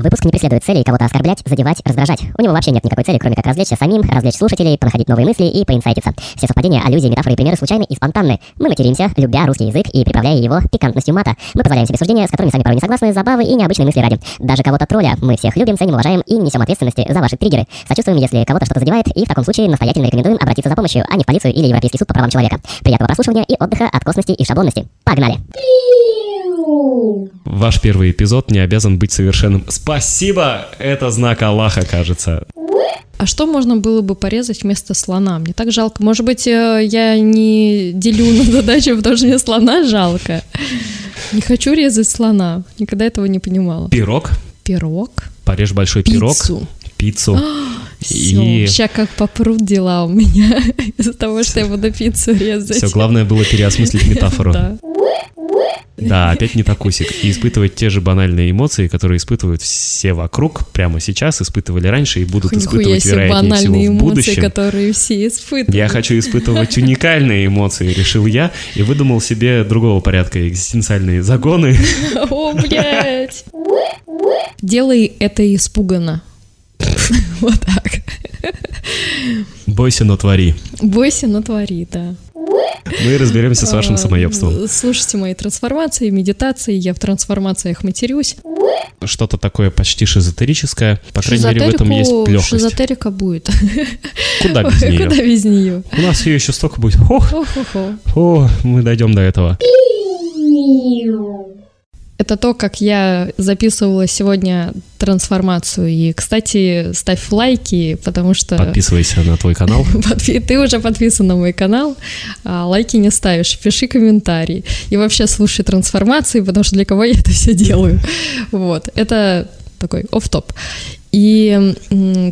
Выпуск не преследует цели кого-то оскорблять, задевать, раздражать. У него вообще нет никакой цели, кроме как развлечься самим, развлечь слушателей, понаходить новые мысли и поинсайтиться. Все совпадения, аллюзии, метафоры и примеры случайны и спонтанны. Мы материмся, любя русский язык и приправляя его пикантностью мата. Мы позволяем себе суждения, с которыми сами порой не согласны, забавы и необычные мысли ради. Даже кого-то тролля мы всех любим, ценим, уважаем и несем ответственности за ваши триггеры. Сочувствуем, если кого-то что-то задевает, и в таком случае настоятельно рекомендуем обратиться за помощью, а не в полицию или Европейский суд по правам человека. Приятного прослушивания и отдыха от косности и шаблонности. Погнали! Ваш первый эпизод не обязан быть совершенным. Спасибо! Это знак Аллаха, кажется. А что можно было бы порезать вместо слона? Мне так жалко. Может быть, э, я не делю на задачу, потому что мне слона жалко. Не хочу резать слона. Никогда этого не понимала. Пирог. Пирог. Порежь большой пирог. Пиццу. Пиццу. Все, И- сейчас как попрут дела у меня из-за того, что я буду пиццу резать. Все, главное было переосмыслить метафору. Да. Да, опять не такусик. И испытывать те же банальные эмоции, которые испытывают все вокруг прямо сейчас, испытывали раньше и будут Нихуя испытывать, себе вероятнее всего, в эмоции, будущем. которые все испытывают. Я хочу испытывать уникальные эмоции, решил я, и выдумал себе другого порядка экзистенциальные загоны. О, блядь! Делай это испуганно. Вот так. Бойся, но твори. Бойся, но твори, да. Мы разберемся с вашим А, самоебством. Слушайте мои трансформации, медитации. Я в трансформациях матерюсь. Что-то такое почти шизотерическое. По крайней мере, в этом есть легкость. Шизотерика будет. Куда без нее? Куда без нее? У нас ее еще столько будет. О, мы дойдем до этого. Это то, как я записывала сегодня трансформацию. И, кстати, ставь лайки, потому что... Подписывайся на твой канал. Ты уже подписан на мой канал, а лайки не ставишь, пиши комментарии. И вообще слушай трансформации, потому что для кого я это все делаю. Вот, это такой оф топ И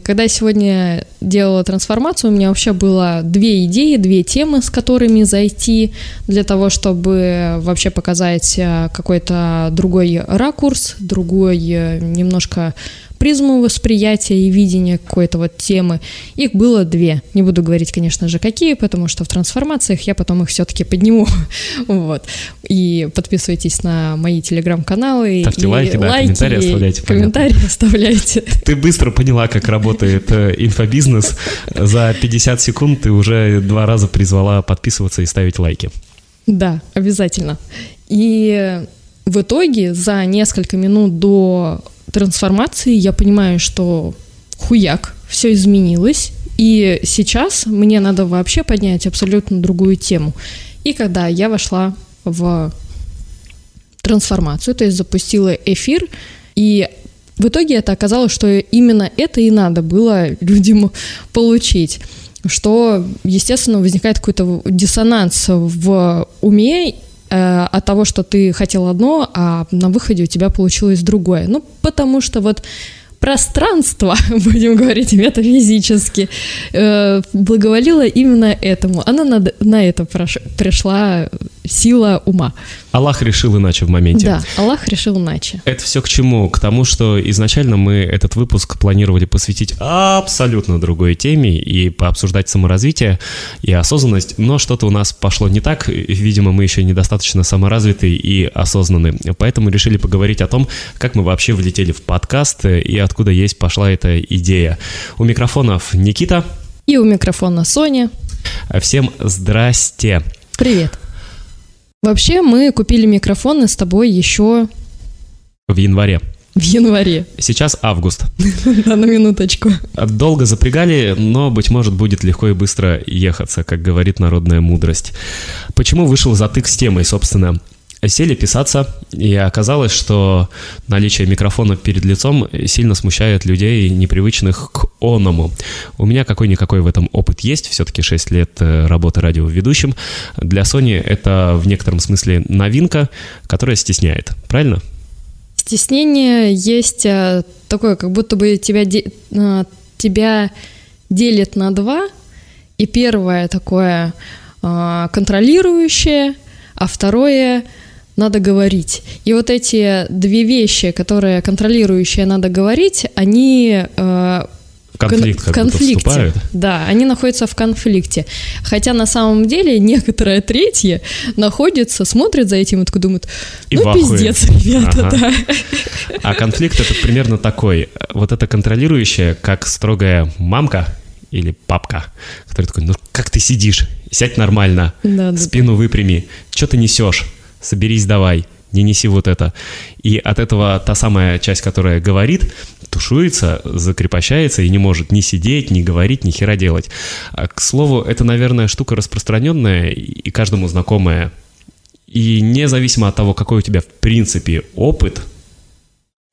когда я сегодня делала трансформацию, у меня вообще было две идеи, две темы, с которыми зайти для того, чтобы вообще показать э, какой-то другой ракурс, другой э, немножко призму восприятия и видения какой-то вот темы. Их было две. Не буду говорить, конечно же, какие, потому что в трансформациях я потом их все-таки подниму. вот. И подписывайтесь на мои телеграм-каналы. Ставьте лайки, да, комментарии оставляйте, понятно. Комментарии оставляйте. Ты быстро поняла, как работает э, инфобизнес. За 50 секунд ты уже два раза призвала подписываться и ставить лайки. Да, обязательно. И в итоге за несколько минут до трансформации я понимаю, что хуяк, все изменилось, и сейчас мне надо вообще поднять абсолютно другую тему. И когда я вошла в трансформацию, то есть запустила эфир, и в итоге это оказалось, что именно это и надо было людям получить что, естественно, возникает какой-то диссонанс в уме от того, что ты хотел одно, а на выходе у тебя получилось другое. Ну, потому что вот пространство, будем говорить метафизически, э, благоволило именно этому. Она на, на это прош- пришла сила ума. Аллах решил иначе в моменте. Да, Аллах решил иначе. Это все к чему? К тому, что изначально мы этот выпуск планировали посвятить абсолютно другой теме и пообсуждать саморазвитие и осознанность, но что-то у нас пошло не так. Видимо, мы еще недостаточно саморазвиты и осознаны. Поэтому решили поговорить о том, как мы вообще влетели в подкаст и откуда есть пошла эта идея. У микрофонов Никита. И у микрофона Соня. Всем здрасте. Привет. Вообще, мы купили микрофоны с тобой еще В январе. в январе. Сейчас август. Да, на минуточку. Долго запрягали, но, быть может, будет легко и быстро ехаться, как говорит народная мудрость. Почему вышел затык с темой, собственно? Сели писаться, и оказалось, что наличие микрофона перед лицом сильно смущает людей, непривычных к оному. У меня какой-никакой в этом опыт есть, все-таки 6 лет э, работы радиоведущим. Для Sony это в некотором смысле новинка, которая стесняет, правильно? Стеснение есть а, такое, как будто бы тебя, а, тебя делит на два, и первое такое контролирующее, а второе надо говорить. И вот эти две вещи, которые контролирующие надо говорить, они э, конфликт в как будто конфликте. вступают. Да, они находятся в конфликте. Хотя на самом деле некоторое третье находится, смотрит за этим и такой думает, И ну ахуе. пиздец, ребята, Ага. да. А конфликт это примерно такой. Вот это контролирующая, как строгая мамка или папка, который такой, ну как ты сидишь? Сядь нормально, Да, да, спину выпрями. Что ты несешь? Соберись давай, не неси вот это. И от этого та самая часть, которая говорит, тушуется, закрепощается и не может ни сидеть, ни говорить, ни хера делать. А, к слову, это, наверное, штука распространенная и каждому знакомая. И независимо от того, какой у тебя в принципе опыт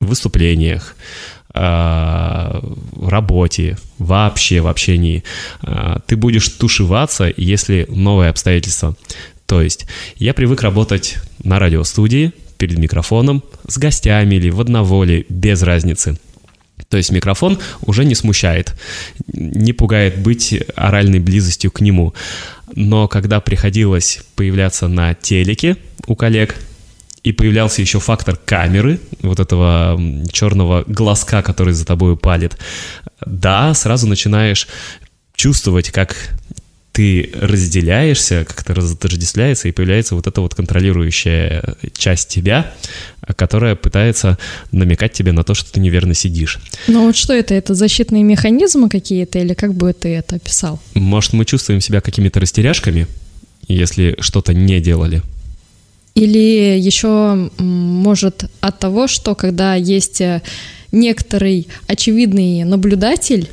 в выступлениях, а, в работе, вообще в общении, а, ты будешь тушеваться, если новые обстоятельства. То есть я привык работать на радиостудии, перед микрофоном, с гостями или в одноволе, без разницы. То есть микрофон уже не смущает, не пугает быть оральной близостью к нему. Но когда приходилось появляться на телеке у коллег, и появлялся еще фактор камеры, вот этого черного глазка, который за тобой палит, да, сразу начинаешь чувствовать, как ты разделяешься, как это разотождествляется, и появляется вот эта вот контролирующая часть тебя, которая пытается намекать тебе на то, что ты неверно сидишь. Ну вот что это? Это защитные механизмы какие-то или как бы ты это описал? Может, мы чувствуем себя какими-то растеряшками, если что-то не делали? Или еще может от того, что когда есть э, некоторый очевидный наблюдатель,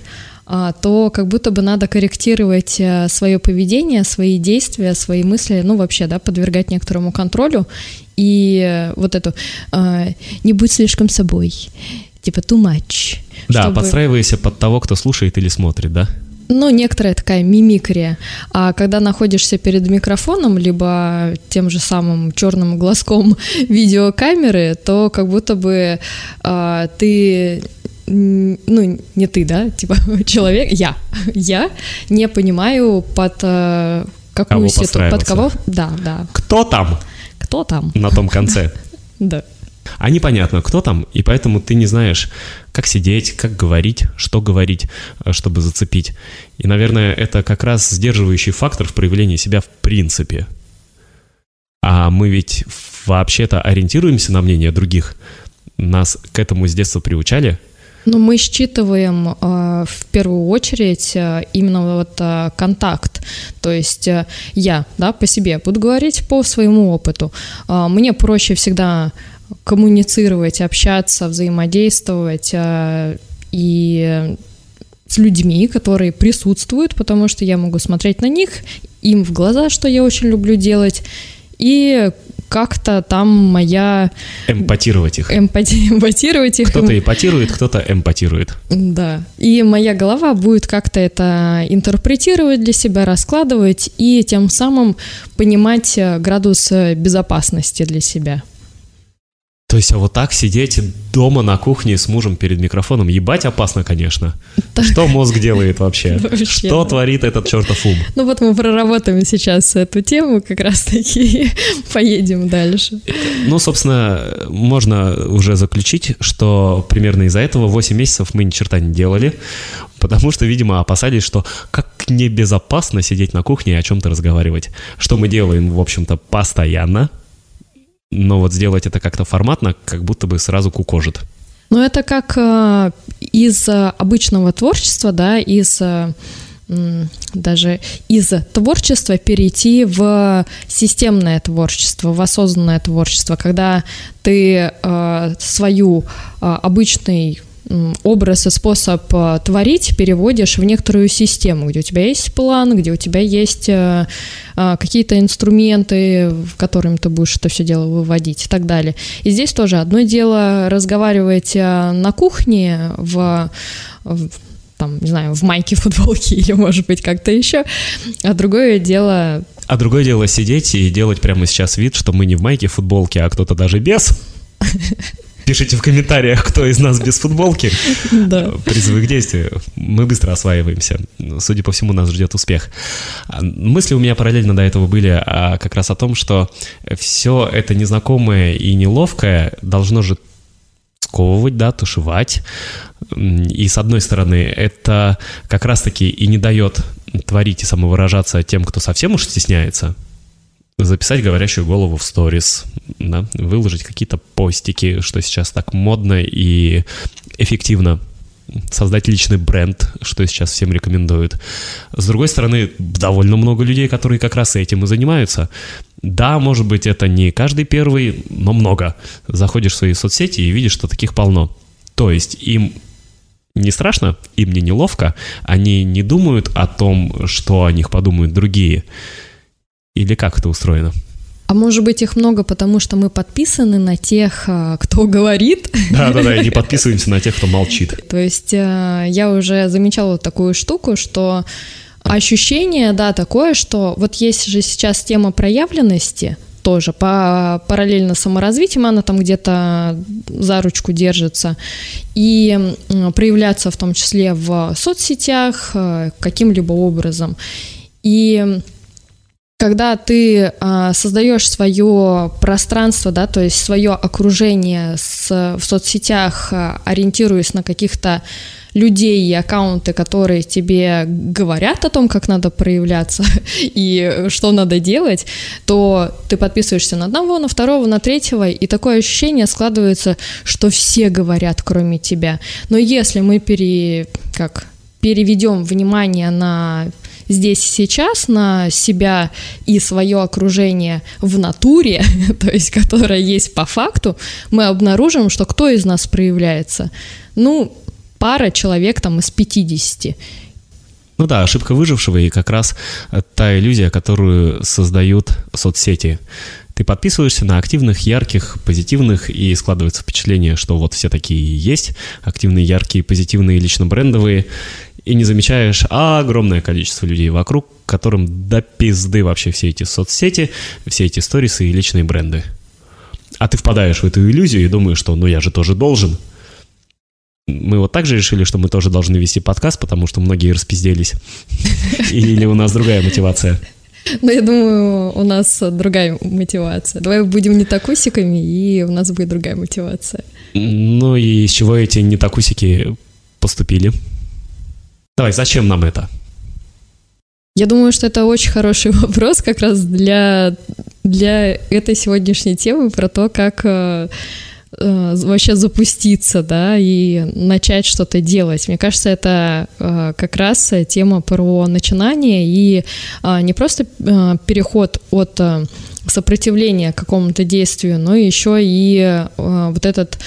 то как будто бы надо корректировать свое поведение, свои действия, свои мысли, ну вообще, да, подвергать некоторому контролю и э, вот эту а, «не будь слишком собой», типа too much. Да, чтобы- подстраивайся под того, кто слушает или смотрит, да? ну, некоторая такая мимикрия. А когда находишься перед микрофоном, либо тем же самым черным глазком видеокамеры, то как будто бы а, ты ну, не ты, да, типа человек, я, я не понимаю под а, какую ситуацию, под кого, да, да, Кто там кто там, на том конце? да. А непонятно, кто там, и поэтому ты не знаешь, как сидеть, как говорить, что говорить, э, чтобы зацепить. И, наверное, это как раз сдерживающий фактор в проявлении себя в принципе. А мы ведь вообще-то ориентируемся на мнение других. Нас к этому с детства приучали. Ну, мы считываем э, в первую очередь э, именно вот э, контакт. То есть э, я, да, по себе буду говорить по своему опыту. Э, мне проще всегда коммуницировать, общаться, взаимодействовать э, и с людьми, которые присутствуют, потому что я могу смотреть на них, им в глаза, что я очень люблю делать, и как-то там моя Эмпатировать их. эмпати- эмпатировать их. Кто-то эпатирует, кто-то эмпатирует. Да. И моя голова будет как-то это интерпретировать для себя, раскладывать и тем самым понимать э, градус э, безопасности для себя. То есть, а вот так сидеть дома на кухне с мужем перед микрофоном, ебать опасно, конечно. Что мозг делает вообще? Вообще, Что творит этот чертов ум? Ну вот мы проработаем сейчас эту тему, как раз-таки поедем дальше. Ну, собственно, можно уже заключить, что примерно из-за этого 8 месяцев мы ни черта не делали, потому что, видимо, опасались, что как небезопасно сидеть на кухне и о чем-то разговаривать. Что мы делаем, в общем-то, постоянно, но вот сделать это как-то форматно, как будто бы сразу кукожит. Но это как э, из э, обычного творчества, да, из э, даже из творчества перейти в системное творчество, в осознанное творчество, когда ты э, свою э, обычный образ и способ э, творить переводишь в некоторую систему, где у тебя есть план, где у тебя есть э, э, какие-то инструменты, в которыми ты будешь это все дело выводить и так далее. И здесь тоже одно дело разговаривать на кухне в, в там, не знаю, в майке, футболке или, может быть, как-то еще, а другое дело А другое дело сидеть и делать прямо сейчас вид, что мы не в майке, футболке, а кто-то даже без. Пишите в комментариях, кто из нас без футболки. да. Призывы к действию. Мы быстро осваиваемся. Судя по всему, нас ждет успех. А, Мысли у меня параллельно до этого были а, как раз о том, что все это незнакомое и неловкое должно же сковывать, да, тушевать. И с одной стороны, это как раз-таки и не дает творить и самовыражаться тем, кто совсем уж стесняется, записать говорящую голову в сторис, да, выложить какие-то постики, что сейчас так модно и эффективно создать личный бренд, что сейчас всем рекомендуют. С другой стороны, довольно много людей, которые как раз этим и занимаются. Да, может быть, это не каждый первый, но много. Заходишь в свои соцсети и видишь, что таких полно. То есть им не страшно, им не неловко, они не думают о том, что о них подумают другие. Или как это устроено? А может быть их много, потому что мы подписаны на тех, а, кто говорит. Да-да-да, и не подписываемся на тех, кто молчит. То есть э, я уже замечала такую штуку, что ощущение, да, такое, что вот есть же сейчас тема проявленности, тоже по параллельно саморазвитием она там где-то за ручку держится и проявляться в том числе в соцсетях э, каким-либо образом и когда ты а, создаешь свое пространство, да, то есть свое окружение с, в соцсетях, а, ориентируясь на каких-то людей и аккаунты, которые тебе говорят о том, как надо проявляться и что надо делать, то ты подписываешься на одного, на второго, на третьего, и такое ощущение складывается, что все говорят, кроме тебя. Но если мы пере, как, переведем внимание на здесь и сейчас на себя и свое окружение в натуре, то есть которое есть по факту, мы обнаружим, что кто из нас проявляется? Ну, пара человек там из 50. Ну да, ошибка выжившего и как раз та иллюзия, которую создают соцсети. Ты подписываешься на активных, ярких, позитивных, и складывается впечатление, что вот все такие есть, активные, яркие, позитивные, лично брендовые, и не замечаешь огромное количество людей вокруг, которым до пизды вообще все эти соцсети, все эти сторисы и личные бренды. А ты впадаешь в эту иллюзию и думаешь, что ну я же тоже должен. Мы вот так же решили, что мы тоже должны вести подкаст, потому что многие распизделись. Или у нас другая мотивация? Ну, я думаю, у нас другая мотивация. Давай будем не такусиками, и у нас будет другая мотивация. Ну и с чего эти не такусики поступили? Давай, зачем нам это? Я думаю, что это очень хороший вопрос как раз для, для этой сегодняшней темы про то, как э, э, вообще запуститься, да, и начать что-то делать. Мне кажется, это э, как раз тема про начинание и э, не просто э, переход от э, сопротивления какому-то действию, но еще и э, вот этот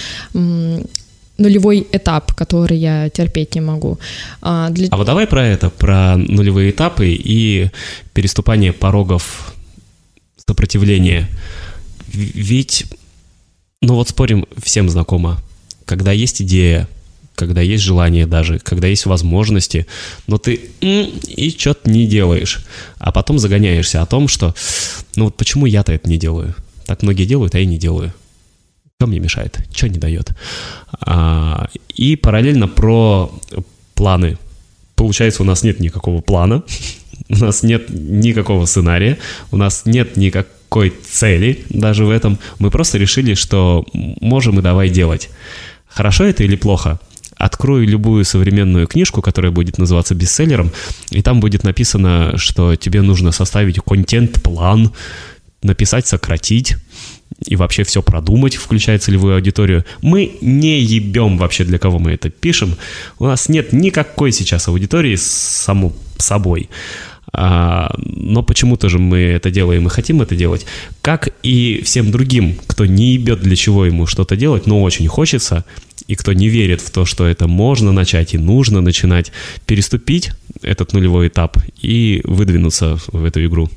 нулевой этап, который я терпеть не могу. А, для... а вот давай про это, про нулевые этапы и переступание порогов сопротивления. Ведь, ну вот спорим, всем знакомо, когда есть идея, когда есть желание даже, когда есть возможности, но ты и что-то не делаешь, а потом загоняешься о том, что ну вот почему я-то это не делаю? Так многие делают, а я не делаю. Что мне мешает? Что не дает? А, и параллельно про планы. Получается, у нас нет никакого плана, у нас нет никакого сценария, у нас нет никакой цели даже в этом. Мы просто решили, что можем и давай делать. Хорошо это или плохо? Открою любую современную книжку, которая будет называться бестселлером, и там будет написано, что тебе нужно составить контент-план, написать, сократить, и вообще все продумать, включая целевую аудиторию. Мы не ебем вообще, для кого мы это пишем. У нас нет никакой сейчас аудитории само собой. А, но почему-то же мы это делаем и хотим это делать. Как и всем другим, кто не ебет, для чего ему что-то делать, но очень хочется, и кто не верит в то, что это можно начать и нужно начинать, переступить этот нулевой этап и выдвинуться в эту игру.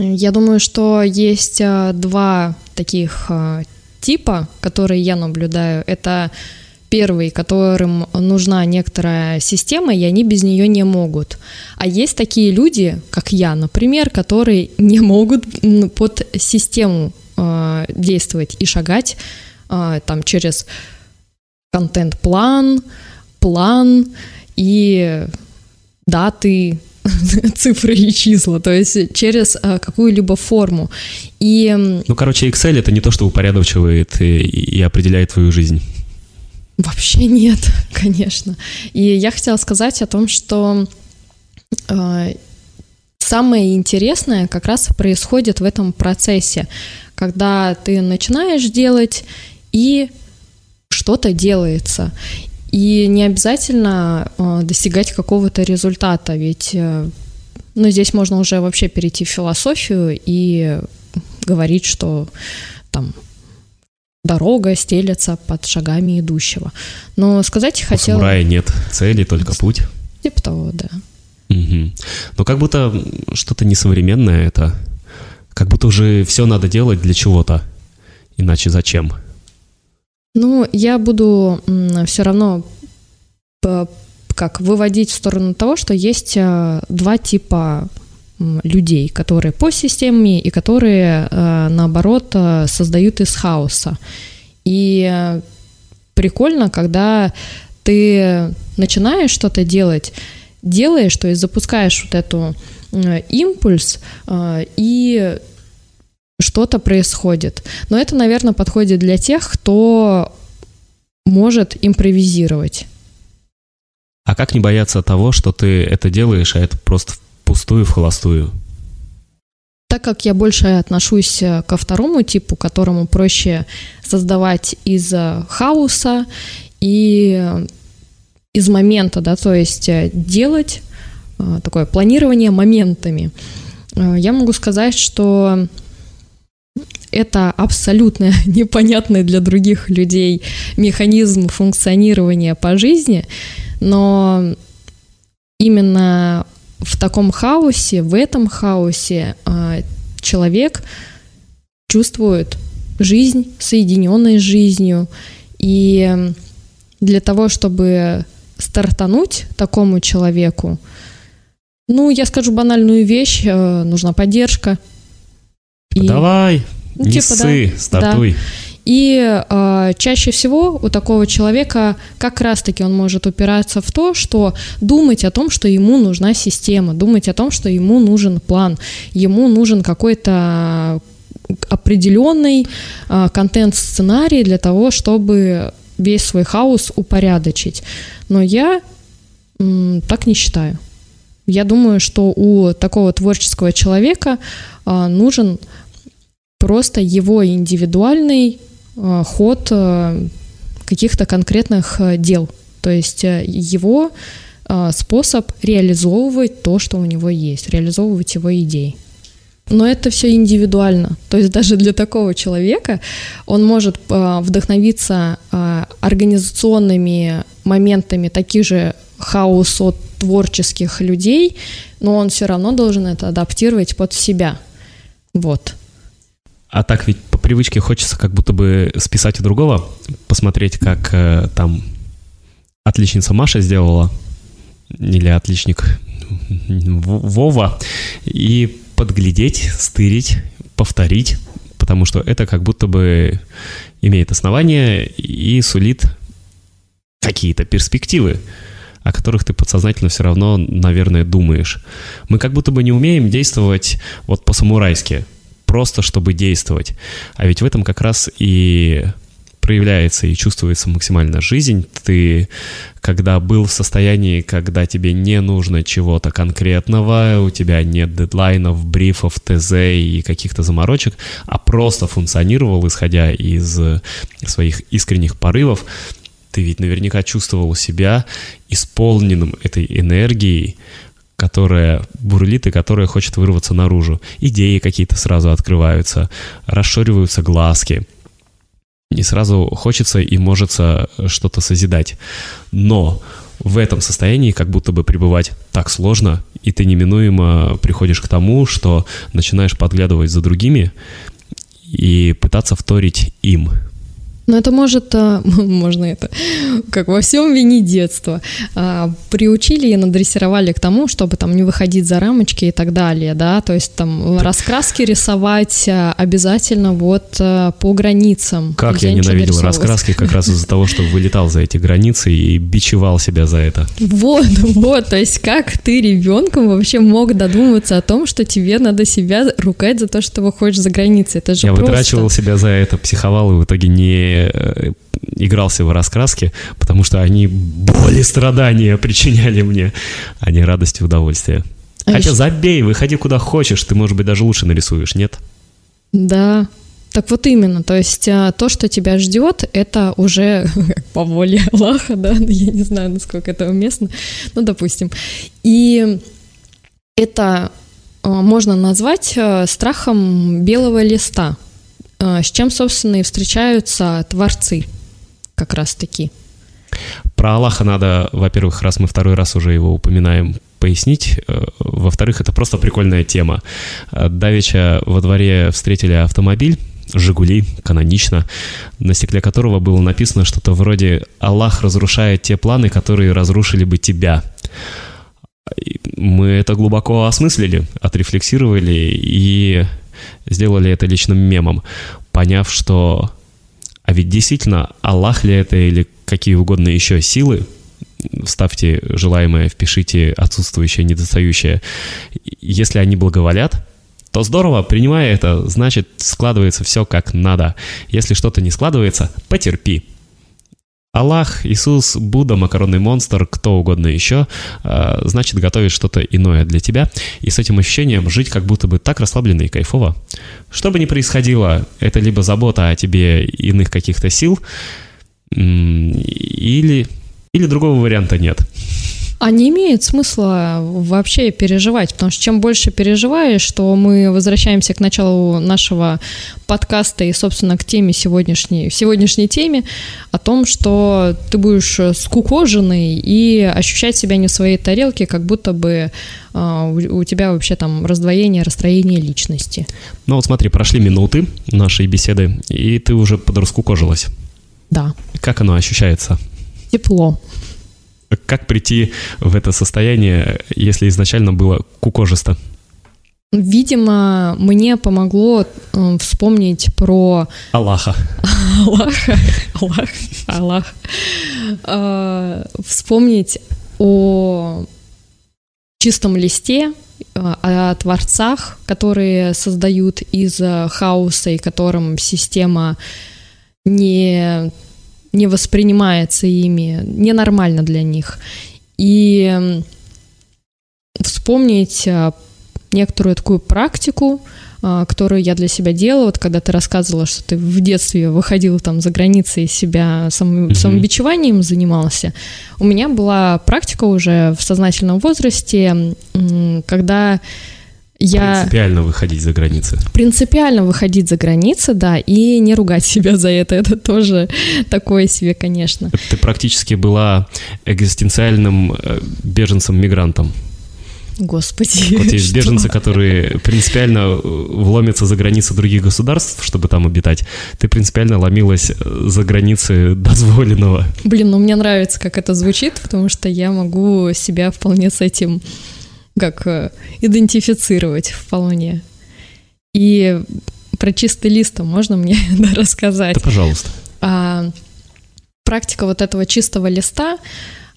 Я думаю, что есть а, два таких а, типа, которые я наблюдаю. Это первый, которым нужна некоторая система, и они без нее не могут. А есть такие люди, как я, например, которые не могут под систему э, действовать и шагать там через контент-план, план и даты, цифры и числа, то есть через а, какую-либо форму. И... Ну, короче, Excel — это не то, что упорядочивает и, и определяет твою жизнь. Вообще нет, конечно. И я хотела сказать о том, что э, самое интересное как раз происходит в этом процессе, когда ты начинаешь делать и что-то делается. И не обязательно э, достигать какого-то результата, ведь э, ну, здесь можно уже вообще перейти в философию и говорить, что там дорога стелется под шагами идущего. Но сказать хотела... У самурая нет цели, только путь. Типа того, да. Угу. Но как будто что-то несовременное это. Как будто уже все надо делать для чего-то. Иначе зачем? Ну, я буду все равно как выводить в сторону того, что есть э, два типа людей, которые по системе и которые, э, наоборот, э, создают из хаоса. И прикольно, когда ты начинаешь что-то делать, делаешь, то есть запускаешь вот эту импульс, и что-то происходит. Но это, наверное, подходит для тех, кто может импровизировать. А как не бояться того, что ты это делаешь, а это просто пустую, в холостую? Так как я больше отношусь э, ко второму типу, которому проще создавать из э, хаоса и э, из момента, да, то есть делать такое планирование моментами, я могу сказать, что это абсолютно непонятный для других людей механизм функционирования по жизни, но именно в таком хаосе, в этом хаосе а, человек чувствует жизнь, соединенной с жизнью. И для того, чтобы стартануть такому человеку, ну, я скажу банальную вещь, э, нужна поддержка. И... Давай, ну, не типа, ссы, да, стартуй. Да. И э, чаще всего у такого человека как раз-таки он может упираться в то, что думать о том, что ему нужна система, думать о том, что ему нужен план, ему нужен какой-то определенный э, контент-сценарий для того, чтобы весь свой хаос упорядочить. Но я м, так не считаю. Я думаю, что у такого творческого человека э, нужен просто его индивидуальный Э, ход э, каких-то конкретных э, дел. То есть его способ реализовывать то, что у него есть, реализовывать его идеи. Но это все индивидуально. То есть даже для такого человека он может вдохновиться организационными моментами таких же хаосо творческих людей, но он все равно должен это адаптировать под себя. Вот. А так ведь по привычке хочется как будто бы списать у другого, посмотреть, как э, там отличница Маша сделала, или отличник Вова, и подглядеть, стырить, повторить, потому что это как будто бы имеет основание и сулит какие-то перспективы, о которых ты подсознательно все равно, наверное, думаешь. Мы как будто бы не умеем действовать вот по-самурайски – просто чтобы действовать. А ведь в этом как раз и проявляется и чувствуется максимально жизнь. Ты, когда был в состоянии, когда тебе не нужно чего-то конкретного, у тебя нет дедлайнов, брифов, ТЗ и каких-то заморочек, а просто функционировал, исходя из своих искренних порывов, ты ведь наверняка чувствовал себя исполненным этой энергией, которая бурлит и которая хочет вырваться наружу. Идеи какие-то сразу открываются, расшириваются глазки. И сразу хочется и может что-то созидать. Но в этом состоянии как будто бы пребывать так сложно, и ты неминуемо приходишь к тому, что начинаешь подглядывать за другими и пытаться вторить им – но это может, а, можно это, как во всем вини детства, а, приучили и надрессировали к тому, чтобы там не выходить за рамочки и так далее, да, то есть там раскраски рисовать а, обязательно вот по границам. Как я ненавидел раскраски как раз из-за того, что вылетал за эти границы и бичевал себя за это. Вот, вот, то есть как ты ребенком вообще мог додуматься о том, что тебе надо себя ругать за то, что выходишь за границы, это же Я просто... вытрачивал себя за это, психовал и в итоге не не э, игрался в раскраски, потому что они боли, страдания причиняли мне, а не радость и удовольствие. А Хотя еще- забей, выходи куда хочешь, ты, может быть, даже лучше нарисуешь, нет? Да, так вот именно, то есть а, то, что тебя ждет, это уже по воле Аллаха, да, я не знаю, насколько это уместно, ну, допустим. И это а, можно назвать а, страхом белого листа, с чем, собственно, и встречаются творцы как раз-таки. Про Аллаха надо, во-первых, раз мы второй раз уже его упоминаем, пояснить. Э, Во-вторых, это просто прикольная тема. Э, Давеча во дворе встретили автомобиль, «Жигули», канонично, на стекле которого было написано что-то вроде «Аллах разрушает те планы, которые разрушили бы тебя». Мы это глубоко осмыслили, отрефлексировали и сделали это личным мемом, поняв, что а ведь действительно, Аллах ли это или какие угодно еще силы, вставьте желаемое, впишите отсутствующее, недостающее. Если они благоволят, то здорово, принимая это, значит, складывается все как надо. Если что-то не складывается, потерпи. Аллах, Иисус, Будда, макаронный монстр, кто угодно еще, э, значит, готовит что-то иное для тебя. И с этим ощущением жить как будто бы так расслабленно и кайфово. Что бы ни происходило, это либо забота о тебе иных каких-то сил, или, или другого варианта нет. А не имеет смысла вообще переживать, потому что чем больше переживаешь, что мы возвращаемся к началу нашего подкаста и, собственно, к теме сегодняшней, сегодняшней теме о том, что ты будешь скукоженный и ощущать себя не в своей тарелке, как будто бы а, у, у тебя вообще там раздвоение, расстроение личности. Ну вот смотри, прошли минуты нашей беседы, и ты уже подраскукожилась. Да, Как оно ощущается? тепло. Как прийти в это состояние, если изначально было кукожисто? Видимо, мне помогло э, вспомнить про Аллаха. Аллаха, Аллах, Аллах, э, вспомнить о чистом листе, э, о творцах, которые создают из э, хаоса и которым система не, не воспринимается ими, ненормально для них. И вспомнить э, некоторую такую практику, а, которую я для себя делала, вот когда ты рассказывала, что ты в детстве выходила там за границы и себя само- Мгм. самобичеванием занимался, у меня была практика уже в сознательном возрасте, когда я Принципиально выходить за границы. принципиально выходить за границы, да, и не ругать себя за это, это тоже такое себе, конечно. Ты практически была экзистенциальным э, беженцем-мигрантом. Господи. Вот есть что? беженцы, которые принципиально э, вломятся за границы других государств, чтобы там обитать. Ты принципиально ломилась э, за границы дозволенного. Блин, ну мне нравится, как это звучит, потому что я могу себя вполне с этим как э, идентифицировать вполне. И про чистый лист можно мне да, рассказать. Да, пожалуйста. А, практика вот этого чистого листа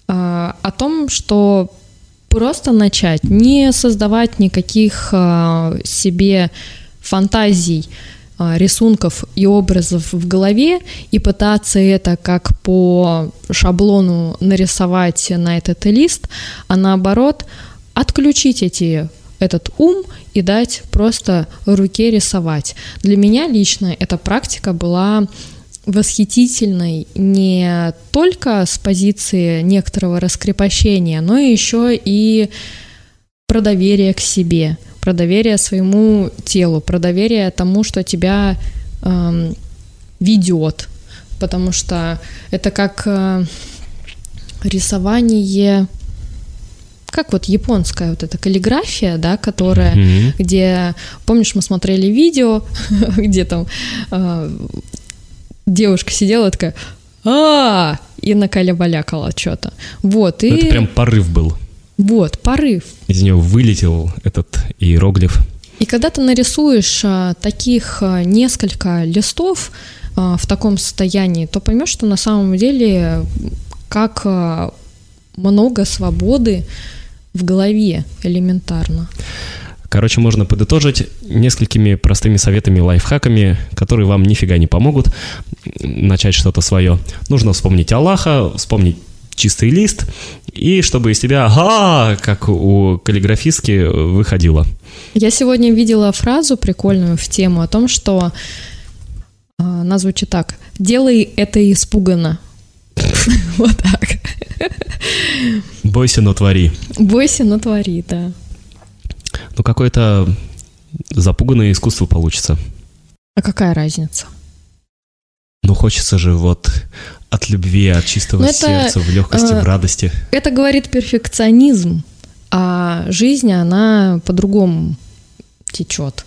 а, о том, что просто начать, не создавать никаких а, себе фантазий, а, рисунков и образов в голове и пытаться это как по шаблону нарисовать на этот лист, а наоборот отключить эти этот ум и дать просто руке рисовать. Для меня лично эта практика была восхитительной не только с позиции некоторого раскрепощения, но еще и про доверие к себе, про доверие своему телу, про доверие тому, что тебя эм, ведет, потому что это как э, рисование, как вот японская вот эта каллиграфия, да, которая Мгм. где, помнишь, мы смотрели видео, где там э, девушка сидела такая, а и накалябалякала что-то. Вот, и Это прям порыв был. вот, порыв. Из нее вылетел этот иероглиф. И когда ты нарисуешь а, таких а, несколько листов а, в таком состоянии, то поймешь, что на самом деле как много свободы в голове элементарно. Короче, можно подытожить несколькими простыми советами, лайфхаками, которые вам нифига не помогут начать что-то свое. Нужно вспомнить Аллаха, вспомнить чистый лист, и чтобы из тебя «ага», как у каллиграфистки, выходило. Я сегодня видела фразу прикольную в тему о том, что а, она звучит так. «Делай это испуганно». Вот так. Бойся, но твори. Бойся, но твори, да. Ну, какое-то запуганное искусство получится. А какая разница? Ну, хочется же вот от любви, от чистого Ну, это, сердца, в легкости, э, в радости. Это говорит перфекционизм, а жизнь, она по-другому течет.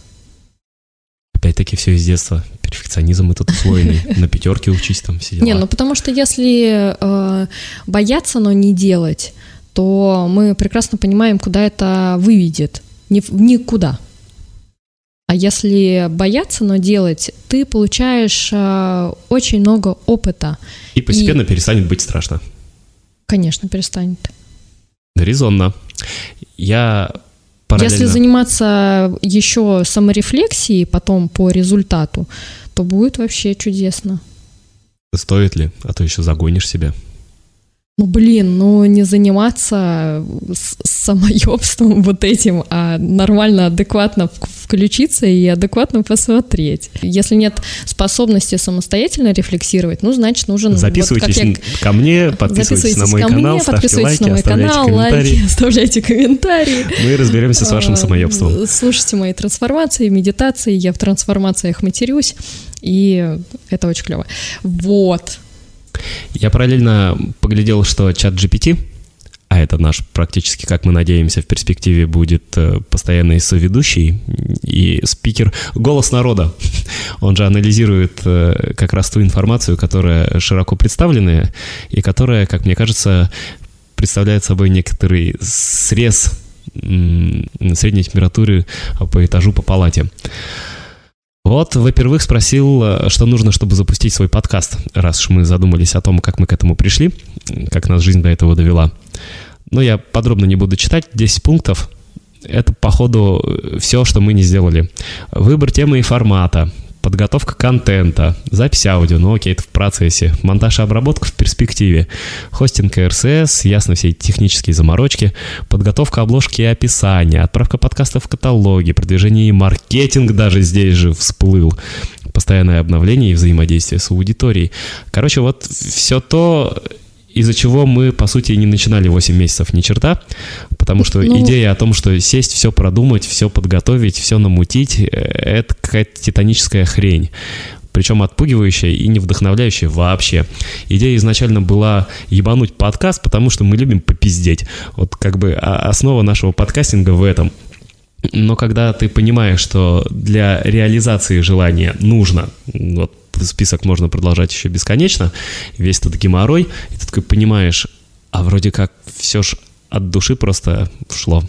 Опять-таки все из детства. Перфекционизм этот усвоенный. На пятерке учись там все дела. Не, ну потому что если э, бояться, но не делать, то мы прекрасно понимаем, куда это выведет. Ни, никуда. А если бояться, но делать, ты получаешь э, очень много опыта. И постепенно перестанет быть страшно. Конечно, перестанет. Резонно. Я параллельно... Если заниматься еще саморефлексией потом по результату, то будет вообще чудесно. Стоит ли? А то еще загонишь себя. Ну, блин, ну не заниматься самоебством вот этим, а нормально, адекватно включиться и адекватно посмотреть. Если нет способности самостоятельно рефлексировать, ну, значит, нужен... вот Записывайтесь как я- ко мне, подписывайтесь на мой ко канал, мне, ставьте подписывайтесь лайки, на мой канал, лайки, оставляйте комментарии. Мы разберемся с вашим А, самоебством. Слушайте мои трансформации, медитации, я в трансформациях матерюсь, и это очень клево. Вот. Я параллельно поглядел, что чат GPT, а это наш практически, как мы надеемся, в перспективе будет э, постоянный соведущий и спикер «Голос народа». Он же анализирует э, как раз ту информацию, которая широко представленная и которая, как мне кажется, представляет собой некоторый срез средней температуры по этажу по палате. Вот, во-первых, спросил, э, что нужно, чтобы запустить свой подкаст, раз уж мы задумались о том, как мы к этому пришли, как нас жизнь до этого довела. Но я подробно не буду читать, 10 пунктов. Это, походу, все, что мы не сделали. Выбор темы и формата, подготовка контента, запись аудио, ну окей, это в процессе, монтаж и обработка в перспективе, хостинг и ясно все эти технические заморочки, подготовка обложки и описания, отправка подкаста в каталоги, продвижение и маркетинг даже здесь же всплыл, постоянное обновление и взаимодействие с аудиторией. Короче, вот все то, из-за чего мы, по сути, не начинали 8 месяцев ни черта, потому что Ну- идея о том, что сесть, все продумать, все подготовить, все намутить, э, это какая-то титаническая хрень. Причем отпугивающая и не вдохновляющая вообще. Идея изначально была ебануть подкаст, потому что мы любим попиздеть. Вот как бы а- основа нашего подкастинга в этом. Но когда ты понимаешь, что для реализации желания нужно, вот список можно продолжать еще бесконечно, весь этот геморрой, и ты такой понимаешь, а вроде как все ж от души просто шло.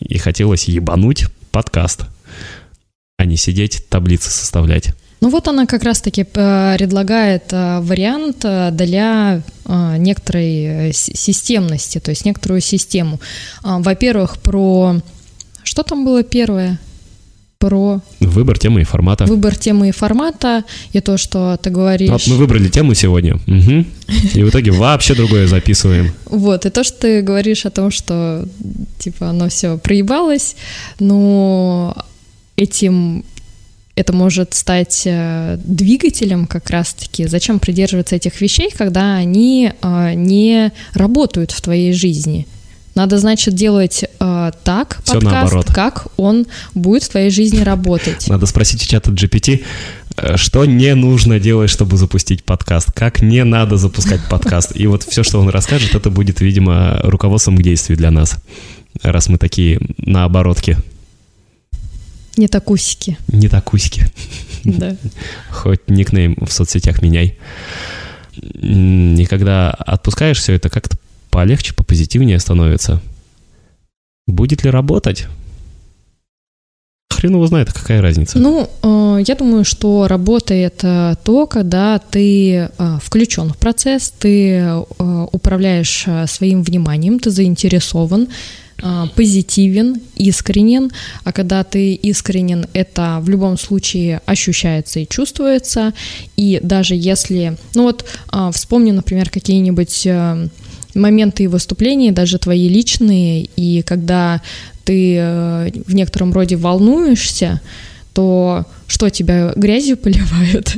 И хотелось ебануть подкаст, а не сидеть таблицы составлять. Ну вот она как раз-таки предлагает э, вариант э, для э, некоторой системности, то есть некоторую систему. Во-первых, про... Что там было первое? Про Выбор темы и формата. выбор темы и формата, и то, что ты говоришь... Вот мы выбрали тему сегодня, мгм. и в итоге вообще другое записываем. Вот, и то, что ты говоришь о том, что, типа, оно все проебалось, но этим это может стать э, двигателем как раз-таки. Зачем придерживаться этих вещей, когда они э, не работают в твоей жизни? Надо, значит, делать э, так Всё подкаст, наоборот. как он будет в твоей жизни работать. Надо спросить у чата GPT, э, что не нужно делать, чтобы запустить подкаст, как не надо запускать подкаст. И вот все, что он расскажет, это будет, видимо, руководством к действию для нас, раз мы такие на оборотке, Не такусики, не такуськи. да. Хоть никнейм в соцсетях меняй. И когда отпускаешь все это, как-то полегче, попозитивнее становится. Будет ли работать? Хрен его знает, какая разница. Ну, э, я думаю, что работает э, то, когда ты э, включен в процесс, ты э, управляешь своим вниманием, ты заинтересован, позитивен, искренен, а когда ты искренен, это в любом случае ощущается и чувствуется, и даже если, ну вот вспомни, например, какие-нибудь моменты выступлений, даже твои личные, и когда ты э, в некотором роде волнуешься, то что тебя грязью поливают?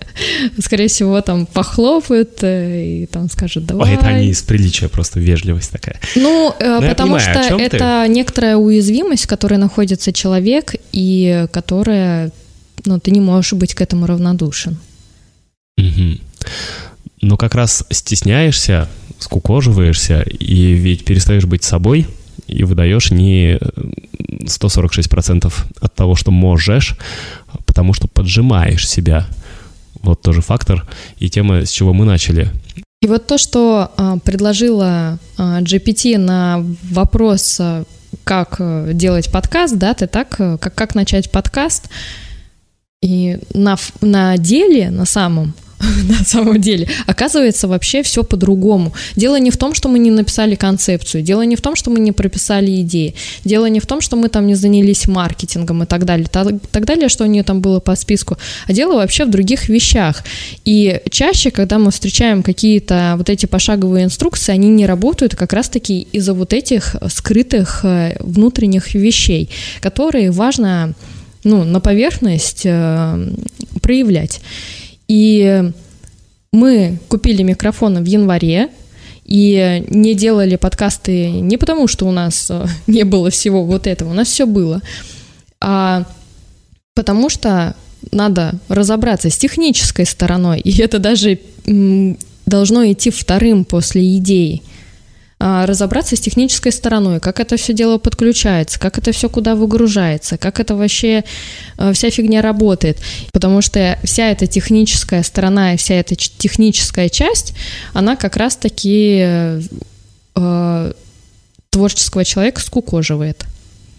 Скорее всего, там похлопают э, и там скажут, давай. Ой, это они из приличия, просто вежливость такая. Ну, э, Но потому понимаю, что это ты? некоторая уязвимость, в которой находится человек, и которая, ну, ты не можешь быть к этому равнодушен. Угу. Но как раз стесняешься, скукоживаешься, и ведь перестаешь быть собой, и выдаешь не 146% от того, что можешь, потому что поджимаешь себя. Вот тоже фактор и тема, с чего мы начали. И вот то, что а, предложила а, GPT на вопрос, а, как э, делать подкаст, да, ты так, э, как, как начать подкаст, и на, на деле, на самом, на самом деле. Оказывается, вообще все по-другому. Дело не в том, что мы не написали концепцию, дело не в том, что мы не прописали идеи, дело не в том, что мы там не занялись маркетингом и так далее, так, так далее, что у нее там было по списку, а дело вообще в других вещах. И чаще, когда мы встречаем какие-то вот эти пошаговые инструкции, они не работают как раз-таки из-за вот этих скрытых э, внутренних вещей, которые важно ну, на поверхность э, проявлять. И мы купили микрофоны в январе, и не делали подкасты не потому, что у нас э, не было всего вот этого, у нас все было, а потому что надо разобраться с технической стороной, и это даже должно идти вторым после идеи. А, разобраться с технической стороной, как это все дело подключается, как это все куда выгружается, как это вообще а, вся фигня работает. Потому что вся эта техническая сторона и вся эта техническая часть, она как раз-таки э, творческого человека скукоживает.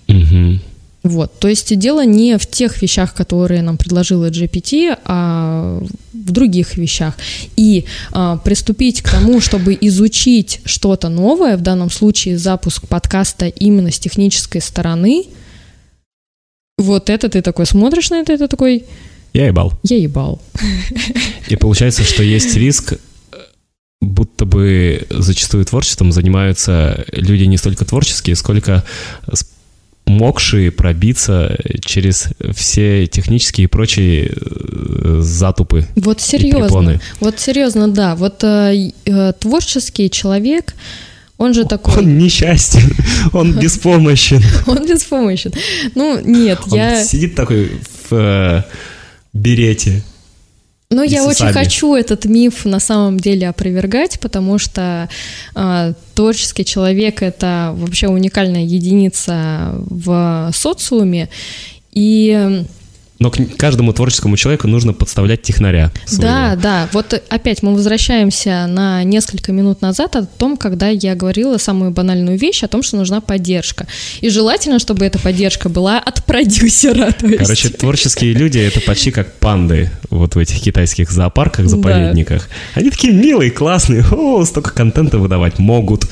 Угу. Вот, то есть дело не в тех вещах, которые нам предложила GPT, а в других вещах. И а, приступить к тому, чтобы изучить что-то новое, в данном случае запуск подкаста именно с технической стороны, вот это ты такой смотришь на это, это такой... Я ебал. Я ебал. И получается, что есть риск, будто бы зачастую творчеством занимаются люди не столько творческие, сколько могшие пробиться через все технические и прочие э, затупы. Вот серьезно. Вот серьезно, да. Вот э, э, творческий человек, он же такой... Он несчастен, он беспомощен. Он беспомощен. Ну, нет, я... сидит такой в э, берете. Ну, я очень хочу этот миф на самом деле опровергать, потому что э, творческий человек это вообще уникальная единица в социуме. И но к каждому творческому человеку нужно подставлять технаря. Своего. Да, да. Вот опять мы возвращаемся на несколько минут назад о том, когда я говорила самую банальную вещь о том, что нужна поддержка. И желательно, чтобы эта поддержка была от продюсера. Короче, творческие люди это почти как панды вот в этих китайских зоопарках, заповедниках. Да. Они такие милые, классные, о, столько контента выдавать могут.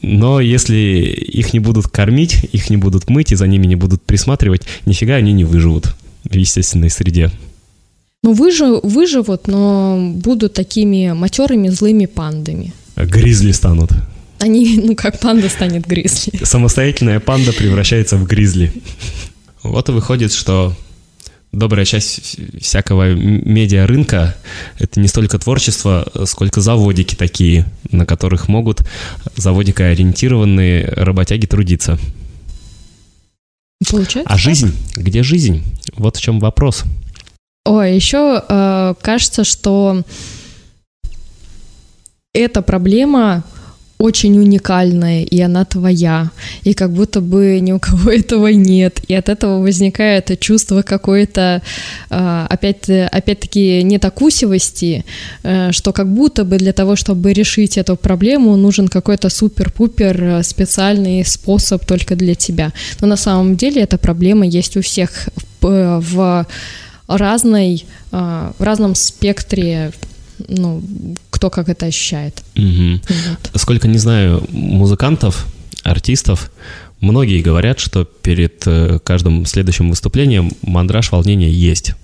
Но если их не будут кормить, их не будут мыть и за ними не будут присматривать, нифига они не выживут в естественной среде. Ну, выжив, выживут, но будут такими матерыми злыми пандами. Гризли станут. Они, ну как панда станет гризли. Самостоятельная панда превращается в гризли. Вот и выходит, что добрая часть всякого медиа-рынка — это не столько творчество, сколько заводики такие, на которых могут заводика-ориентированные работяги трудиться. Получается. А жизнь? Где жизнь? Вот в чем вопрос. Ой, еще э, кажется, что эта проблема очень уникальная, и она твоя, и как будто бы ни у кого этого нет, и от этого возникает чувство какой-то, а, опять, опять-таки, нетокусивости, э, что как будто бы для того, чтобы решить эту проблему, нужен какой-то супер-пупер э, специальный способ только для тебя. Но на самом деле эта проблема есть у всех в разной, а, в разном спектре ну, кто как это ощущает. Угу. Вот. Сколько не знаю музыкантов, артистов, многие говорят, что перед э, каждым следующим выступлением мандраж волнения есть.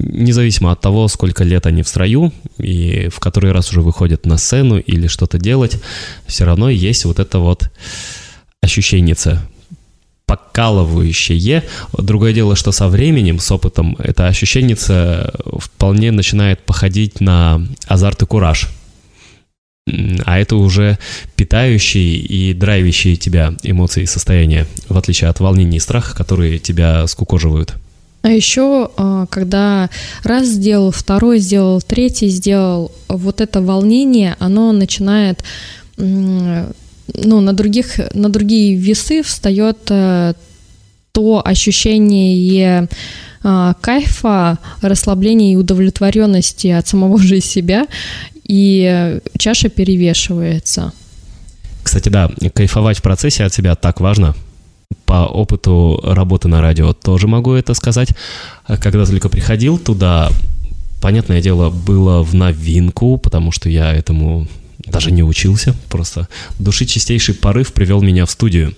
Независимо от того, сколько лет они в строю и в который раз уже выходят на сцену или что-то делать, все равно есть вот это вот ощущение покалывающее. Другое дело, что со временем, с опытом, это ощущение вполне начинает походить на азарт и кураж. А это уже питающие и драйвящие тебя эмоции и состояния, в отличие от волнений и страха, которые тебя скукоживают. А еще, а, когда раз сделал, второй сделал, третий сделал, вот это волнение, оно начинает ну, на, других, на другие весы встает э, то ощущение э, кайфа, расслабления и удовлетворенности от самого же себя, и чаша перевешивается. Кстати, да, кайфовать в процессе от себя так важно. По опыту работы на радио тоже могу это сказать. Когда только приходил туда, понятное дело, было в новинку, потому что я этому даже не учился, просто души чистейший порыв привел меня в студию.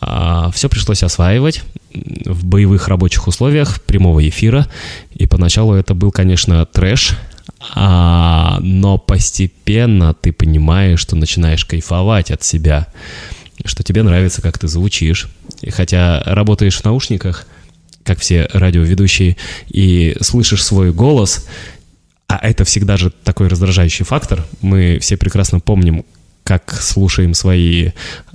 А, все пришлось осваивать в боевых рабочих условиях прямого эфира, и поначалу это был, конечно, трэш, а, но постепенно ты понимаешь, что начинаешь кайфовать от себя, что тебе нравится, как ты звучишь. И хотя работаешь в наушниках, как все радиоведущие, и слышишь свой голос, а это всегда же такой раздражающий фактор. Мы все прекрасно помним, как слушаем свои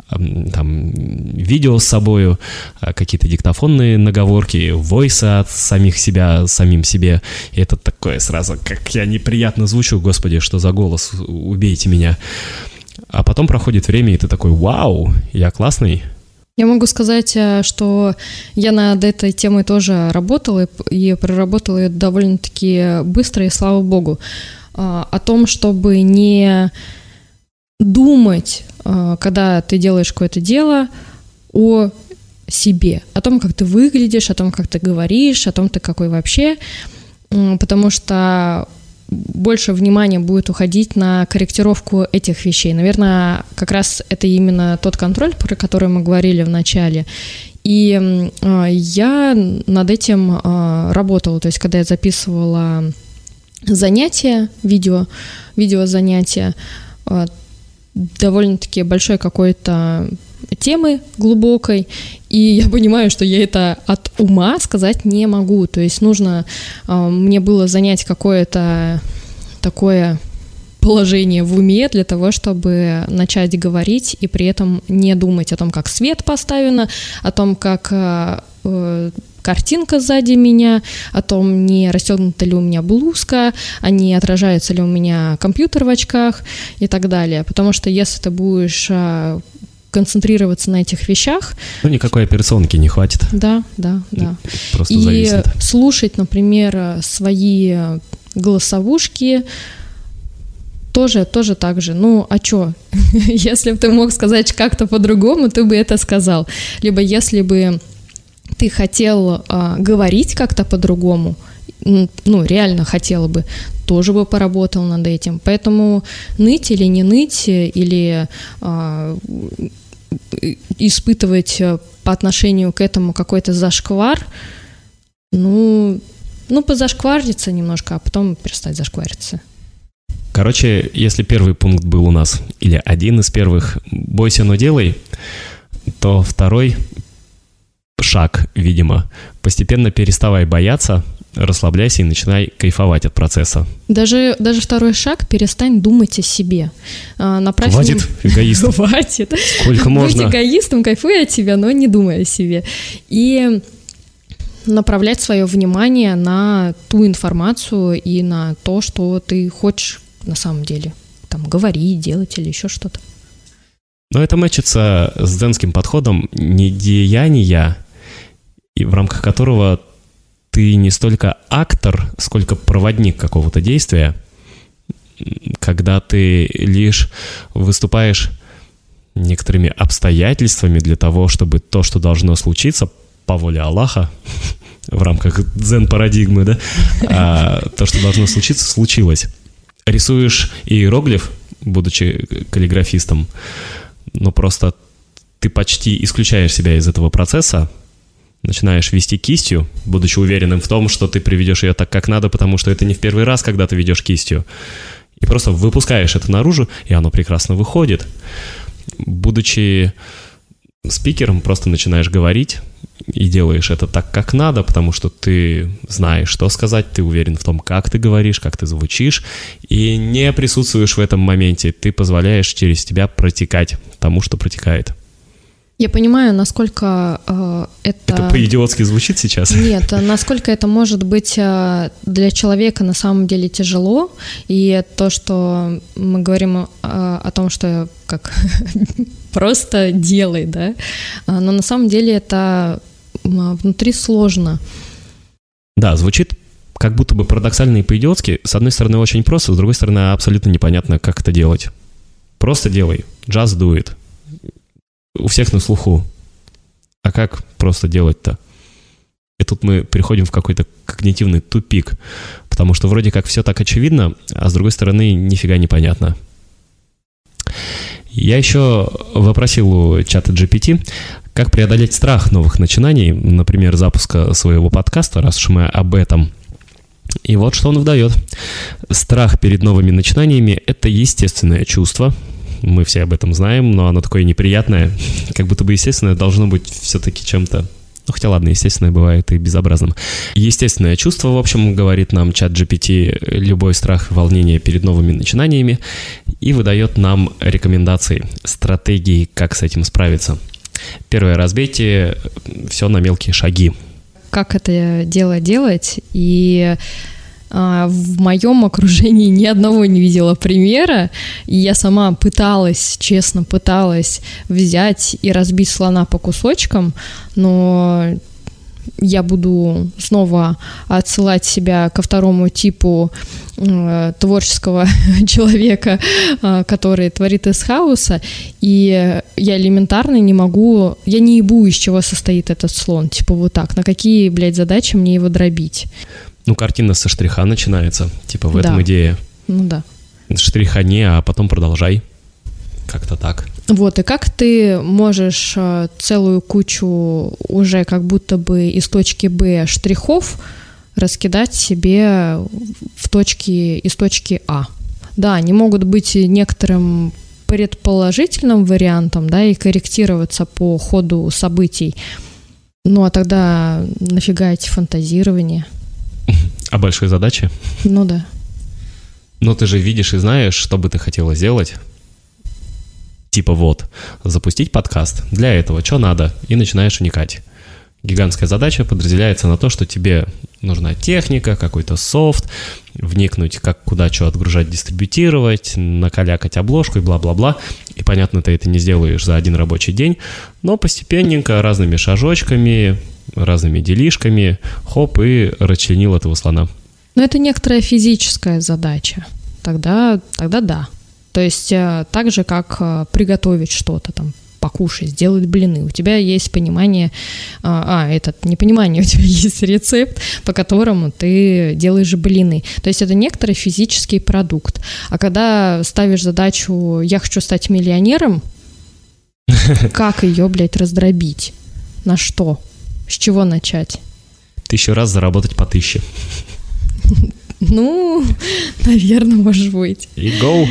там, видео с собою, а, какие-то диктофонные наговорки, войсы от самих себя, самим себе. И это такое сразу, как я неприятно звучу, господи, что за голос, убейте меня. А потом проходит время, и ты такой, вау, я классный, я могу сказать, э, что я над этой темой тоже работала и проработала ее довольно-таки быстро, и слава богу, а, о том, чтобы не думать, а, когда ты делаешь какое-то дело, о себе, о том, как ты выглядишь, о том, как ты говоришь, о том, ты какой вообще, потому что больше внимания будет уходить на корректировку этих вещей. Наверное, как раз это именно тот контроль, про который мы говорили в начале. И э, я над этим э, работала, то есть когда я записывала занятия, видео, видео занятия, э, довольно-таки большой какой-то темы глубокой, и я понимаю, что я это от ума сказать не могу. То есть нужно э, мне было занять какое-то такое положение в уме для того, чтобы начать говорить и при этом не думать о том, как свет поставлено, о том, как э, э картинка сзади меня, о том, не расстегнута ли у меня блузка, а не отражается ли у меня компьютер в очках и так далее. Потому что если ты будешь э, концентрироваться на этих вещах. Ну, никакой операционки не хватит. Да, да, да. Просто и зависит. слушать, например, свои голосовушки, тоже, тоже так же. Ну, а чё? если бы ты мог сказать как-то по-другому, ты бы это сказал. Либо если бы ты хотел а, говорить как-то по-другому, ну, реально хотела бы, тоже бы поработал над этим. Поэтому ныть или не ныть, или а, испытывать э, по отношению к этому какой-то зашквар, ну, ну, позашквариться немножко, а потом перестать зашквариться. Короче, если первый пункт был у нас, или один из первых, бойся, но делай, то второй шаг, видимо, постепенно переставай бояться, расслабляйся и начинай кайфовать от процесса. Даже, даже второй шаг – перестань думать о себе. А, направь Хватит, ним... эгоист. Хватит. Сколько можно? Будь эгоистом, кайфуй от себя, но не думай о себе. И направлять свое внимание на ту информацию и на то, что ты хочешь на самом деле там говорить, делать или еще что-то. Но это мэчится с дзенским подходом недеяния, и в рамках которого ты не столько актор, сколько проводник какого-то действия, когда ты лишь выступаешь некоторыми обстоятельствами для того, чтобы то, что должно случиться по воле Аллаха, в рамках дзен-парадигмы, да, а то, что должно случиться, случилось. Рисуешь иероглиф, будучи каллиграфистом, но просто ты почти исключаешь себя из этого процесса, начинаешь вести кистью, будучи уверенным в том, что ты приведешь ее так, как надо, потому что это не в первый раз, когда ты ведешь кистью. И просто выпускаешь это наружу, и оно прекрасно выходит. Будучи спикером, просто начинаешь говорить и делаешь это так, как надо, потому что ты знаешь, что сказать, ты уверен в том, как ты говоришь, как ты звучишь, и не присутствуешь в этом моменте. Ты позволяешь через тебя протекать тому, что протекает. Я понимаю, насколько э, это... Это по-идиотски звучит сейчас? Нет, а насколько это может быть э, для человека на самом деле тяжело, и то, что мы говорим э, о том, что как просто делай, да, а, но на самом деле это внутри сложно. Да, звучит как будто бы парадоксально и по-идиотски. С одной стороны, очень просто, с другой стороны, абсолютно непонятно, как это делать. Просто делай. Just do it у всех на слуху. А как просто делать-то? И тут мы приходим в какой-то когнитивный тупик, потому что вроде как все так очевидно, а с другой стороны нифига непонятно. Я еще вопросил у чата GPT, как преодолеть страх новых начинаний, например, запуска своего подкаста, раз уж мы об этом. И вот что он выдает. Страх перед новыми начинаниями – это естественное чувство, мы все об этом знаем, но оно такое неприятное, как будто бы естественное должно быть все-таки чем-то ну, хотя ладно, естественное бывает и безобразным. Естественное чувство, в общем, говорит нам чат GPT, любой страх и волнение перед новыми начинаниями и выдает нам рекомендации, стратегии, как с этим справиться. Первое, разбейте все на мелкие шаги. Как это дело делать и в моем окружении ни одного не видела примера, и я сама пыталась, честно пыталась взять и разбить слона по кусочкам, но я буду снова отсылать себя ко второму типу э, творческого человека, э, который творит из хаоса, и я элементарно не могу, я не ебу, из чего состоит этот слон, типа вот так, на какие, блядь, задачи мне его дробить. Ну, картина со штриха начинается. Типа в этом да. идея. Ну да. Штриха не, а потом продолжай. Как-то так. Вот, и как ты можешь э, целую кучу уже как будто бы из точки Б штрихов раскидать себе в точке, из точки А? Да, они могут быть некоторым предположительным вариантом, да, и корректироваться по ходу событий. Ну а тогда нафига эти фантазирования? А большой задачи? Ну да. Но ты же видишь и знаешь, что бы ты хотела сделать. Типа вот, запустить подкаст. Для этого что надо? И начинаешь уникать. Гигантская задача подразделяется на то, что тебе нужна техника, какой-то софт, вникнуть, как куда что отгружать, дистрибутировать, накалякать обложку и бла-бла-бла. И понятно, ты это не сделаешь за один рабочий день, но постепенненько, разными шажочками, разными делишками, хоп, и расчленил этого слона. Но это некоторая физическая задача. Тогда, тогда да. То есть э, так же, как э, приготовить что-то там, покушай, сделать блины. У тебя есть понимание, а, а этот не понимание, у тебя есть рецепт, по которому ты делаешь блины. То есть это некоторый физический продукт. А когда ставишь задачу «я хочу стать миллионером», как ее, блядь, раздробить? На что? С чего начать? Тысячу раз заработать по тысяче. Ну, наверное, может быть. И go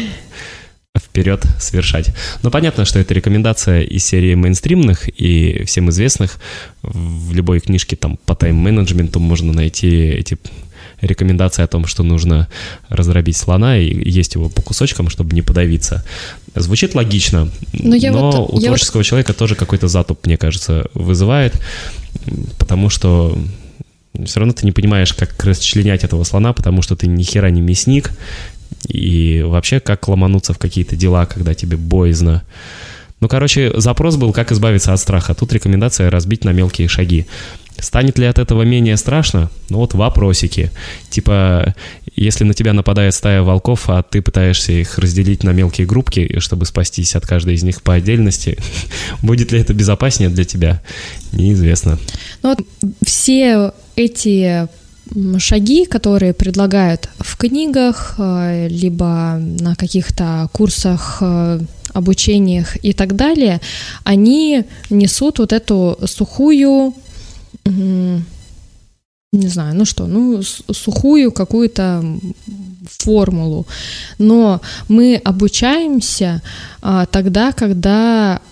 вперед совершать. Но понятно, что это рекомендация из серии мейнстримных и всем известных. В любой книжке там по тайм-менеджменту можно найти эти рекомендации о том, что нужно раздробить слона и есть его по кусочкам, чтобы не подавиться. Звучит логично, но, ну, я но вот, у творческого вот... человека тоже какой-то затуп, мне кажется, вызывает, потому что все равно ты не понимаешь, как расчленять этого слона, потому что ты ни хера не мясник, и вообще как ломануться в какие-то дела, когда тебе боязно. Ну, короче, запрос был, как избавиться от страха. Тут рекомендация разбить на мелкие шаги. Станет ли от этого менее страшно? Ну вот вопросики. Типа, если на тебя нападает стая волков, а ты пытаешься их разделить на мелкие группки, чтобы спастись от каждой из них по отдельности, будет ли это безопаснее для тебя? Неизвестно. Ну вот все эти шаги, которые предлагают в книгах, э, либо на каких-то курсах э, обучениях и так далее, они несут вот эту сухую, не знаю, ну что, ну сухую какую-то формулу, но мы обучаемся а, тогда, когда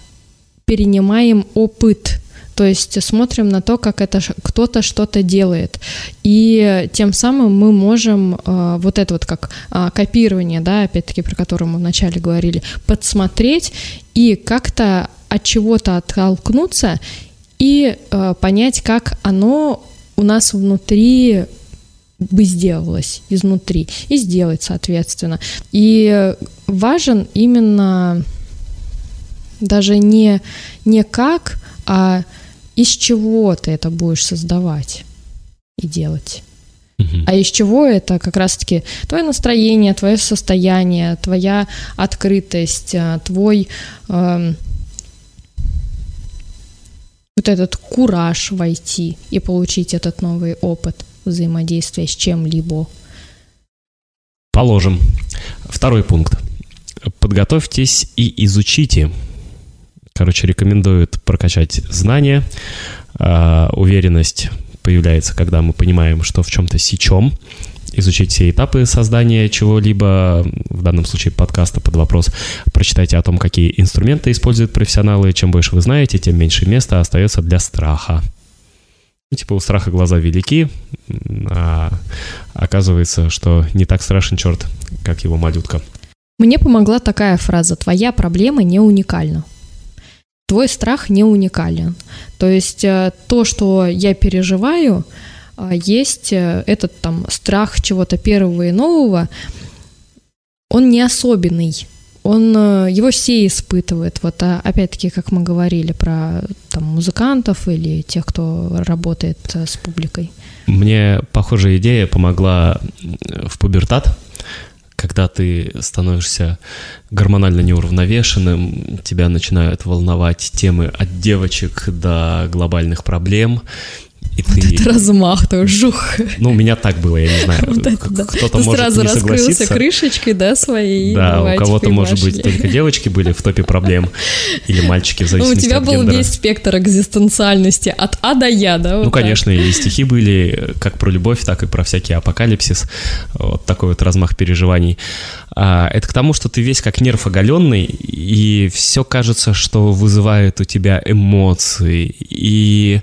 перенимаем опыт то есть смотрим на то, как это кто-то что-то делает. И тем самым мы можем э, вот это вот как э, копирование, да, опять-таки, про которое мы вначале говорили, подсмотреть и как-то от чего-то оттолкнуться и э, понять, как оно у нас внутри бы сделалось изнутри и сделать, соответственно. И важен именно даже не, не как, а из чего ты это будешь создавать и делать. А из чего это как раз-таки твое настроение, твое состояние, твоя открытость, а, твой э, вот этот кураж войти и получить этот новый опыт взаимодействия с чем-либо. Положим. Второй пункт. Подготовьтесь и изучите Короче, рекомендуют прокачать знания. А, уверенность появляется, когда мы понимаем, что в чем-то сечем, изучить все этапы создания чего-либо, в данном случае подкаста под вопрос, прочитайте о том, какие инструменты используют профессионалы, чем больше вы знаете, тем меньше места остается для страха. Ну, типа у страха глаза велики, а оказывается, что не так страшен черт, как его малютка. Мне помогла такая фраза «Твоя проблема не уникальна» твой страх не уникален. То есть э, то, что я переживаю, есть э, этот там страх чего-то первого и нового, он не особенный. Он, его все испытывают. Вот а, опять-таки, как мы говорили про там, музыкантов или тех, кто работает с публикой. Мне похожая идея помогла в пубертат когда ты становишься гормонально неуравновешенным, тебя начинают волновать темы от девочек до глобальных проблем, и вот ты... это размах, то жух. Ну, у меня так было, я не знаю. Вот это, да. Кто-то ты может сразу не раскрылся крышечкой, да, своей. Да, у кого-то, может быть, только девочки были в топе проблем, или мальчики, в зависимости ну, у тебя был гендера. весь спектр экзистенциальности, от А до Я, да? Вот ну, так. конечно, и стихи были как про любовь, так и про всякий апокалипсис. Вот такой вот размах переживаний. А, это к тому, что ты весь как нерв оголенный, и все кажется, что вызывает у тебя эмоции, и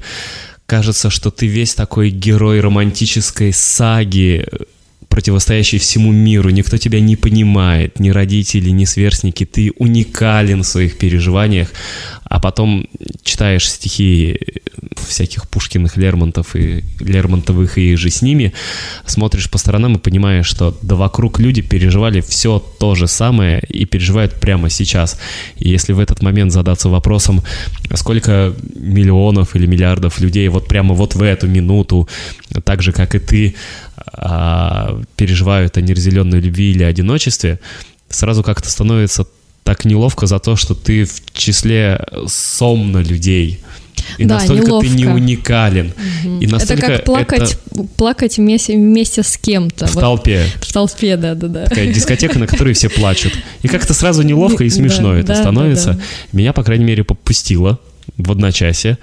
кажется, что ты весь такой герой романтической саги, противостоящий всему миру, никто тебя не понимает, ни родители, ни сверстники, ты уникален в своих переживаниях, а потом читаешь стихи всяких Пушкиных, Лермонтов и Лермонтовых и же с ними, смотришь по сторонам и понимаешь, что да вокруг люди переживали все то же самое и переживают прямо сейчас. И если в этот момент задаться вопросом, сколько миллионов или миллиардов людей вот прямо вот в эту минуту, так же, как и ты, а, переживают о неразделенной любви или одиночестве, сразу как-то становится так неловко за то, что ты в числе сомно людей. И да, настолько неловко. ты не уникален. Угу. И настолько это как плакать, это... плакать вместе, вместе с кем-то. В вот. толпе. В толпе, да, да, да. Такая дискотека, на которой все плачут. И как-то сразу неловко и смешно да, это да, становится. Да, да. Меня, по крайней мере, попустило в одночасье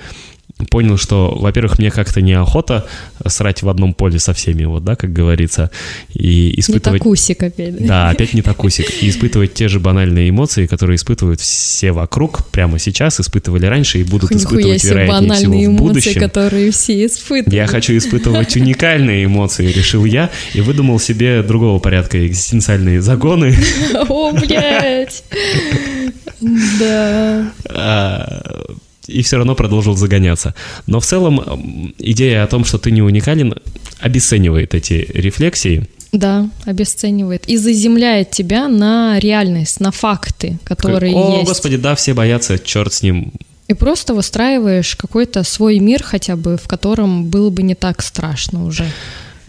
понял, что, во-первых, мне как-то неохота срать в одном поле со всеми, вот, да, как говорится, и испытывать... Не такусик опять. Да, да опять не такусик. И испытывать те же банальные эмоции, которые испытывают все вокруг прямо сейчас, испытывали раньше и будут испытывать, вероятнее всего, в будущем. эмоции, которые все испытывают. Я хочу испытывать уникальные эмоции, решил я, и выдумал себе другого порядка экзистенциальные загоны. О, блядь! Да. И все равно продолжил загоняться. Но в целом идея о том, что ты не уникален, обесценивает эти рефлексии. Да, обесценивает. И заземляет тебя на реальность, на факты, которые О, есть. О, господи, да, все боятся, черт с ним. И просто выстраиваешь какой-то свой мир хотя бы, в котором было бы не так страшно уже.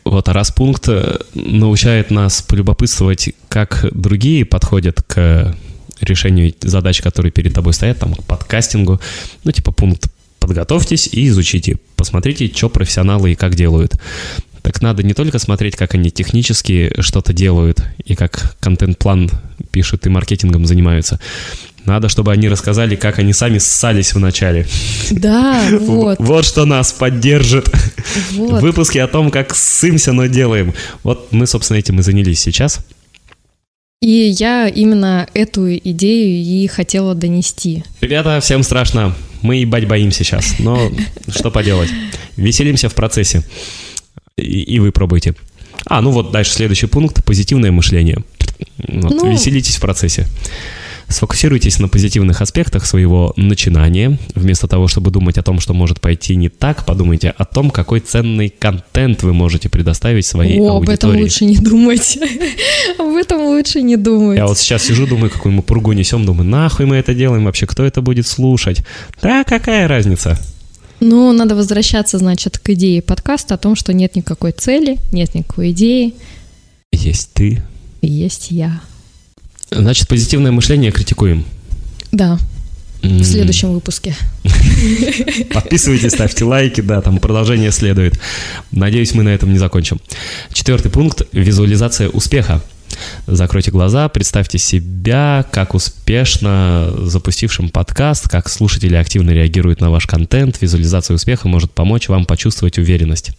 Вот, а раз пункт э, научает нас полюбопытствовать, как другие подходят к решению задач, которые перед тобой стоят, там, к подкастингу, ну, типа пункт подготовьтесь и изучите, посмотрите, что профессионалы и как делают. так надо не только смотреть, как они технически что-то делают и как контент-план пишут и маркетингом занимаются. Надо, чтобы они рассказали, как они сами ссались в начале. Да, вот. Вот что нас поддержит. Вот. Выпуски о том, как ссымся, но делаем. Вот мы, собственно, этим и занялись сейчас. И я именно эту идею и хотела донести. Ребята, всем страшно. Мы ебать боимся сейчас. Но что поделать. Веселимся в процессе. И, и вы пробуйте. А, ну вот дальше следующий пункт. Позитивное мышление. Вот, Ну. Веселитесь в процессе. Сфокусируйтесь на позитивных аспектах своего начинания. Вместо того, чтобы думать о том, что может пойти не так, подумайте о том, какой ценный контент вы можете предоставить своей О, об этом аудитории. лучше не думать. Об этом лучше не думать. Я вот сейчас сижу, думаю, какую мы пургу несем, думаю, нахуй мы это делаем вообще, кто это будет слушать? Да, какая разница? Ну, надо возвращаться, значит, к идее подкаста о том, что нет никакой цели, нет никакой идеи, Есть ты. есть я. Значит, позитивное мышление критикуем. Да, в следующем выпуске. Подписывайтесь, ставьте лайки, да, там продолжение следует. Надеюсь, мы на этом не закончим. Четвертый пункт – визуализация успеха. Закройте глаза, представьте себя как успешно запустившим подкаст, как слушатели активно реагируют на ваш контент. Визуализация успеха может помочь вам почувствовать уверенность.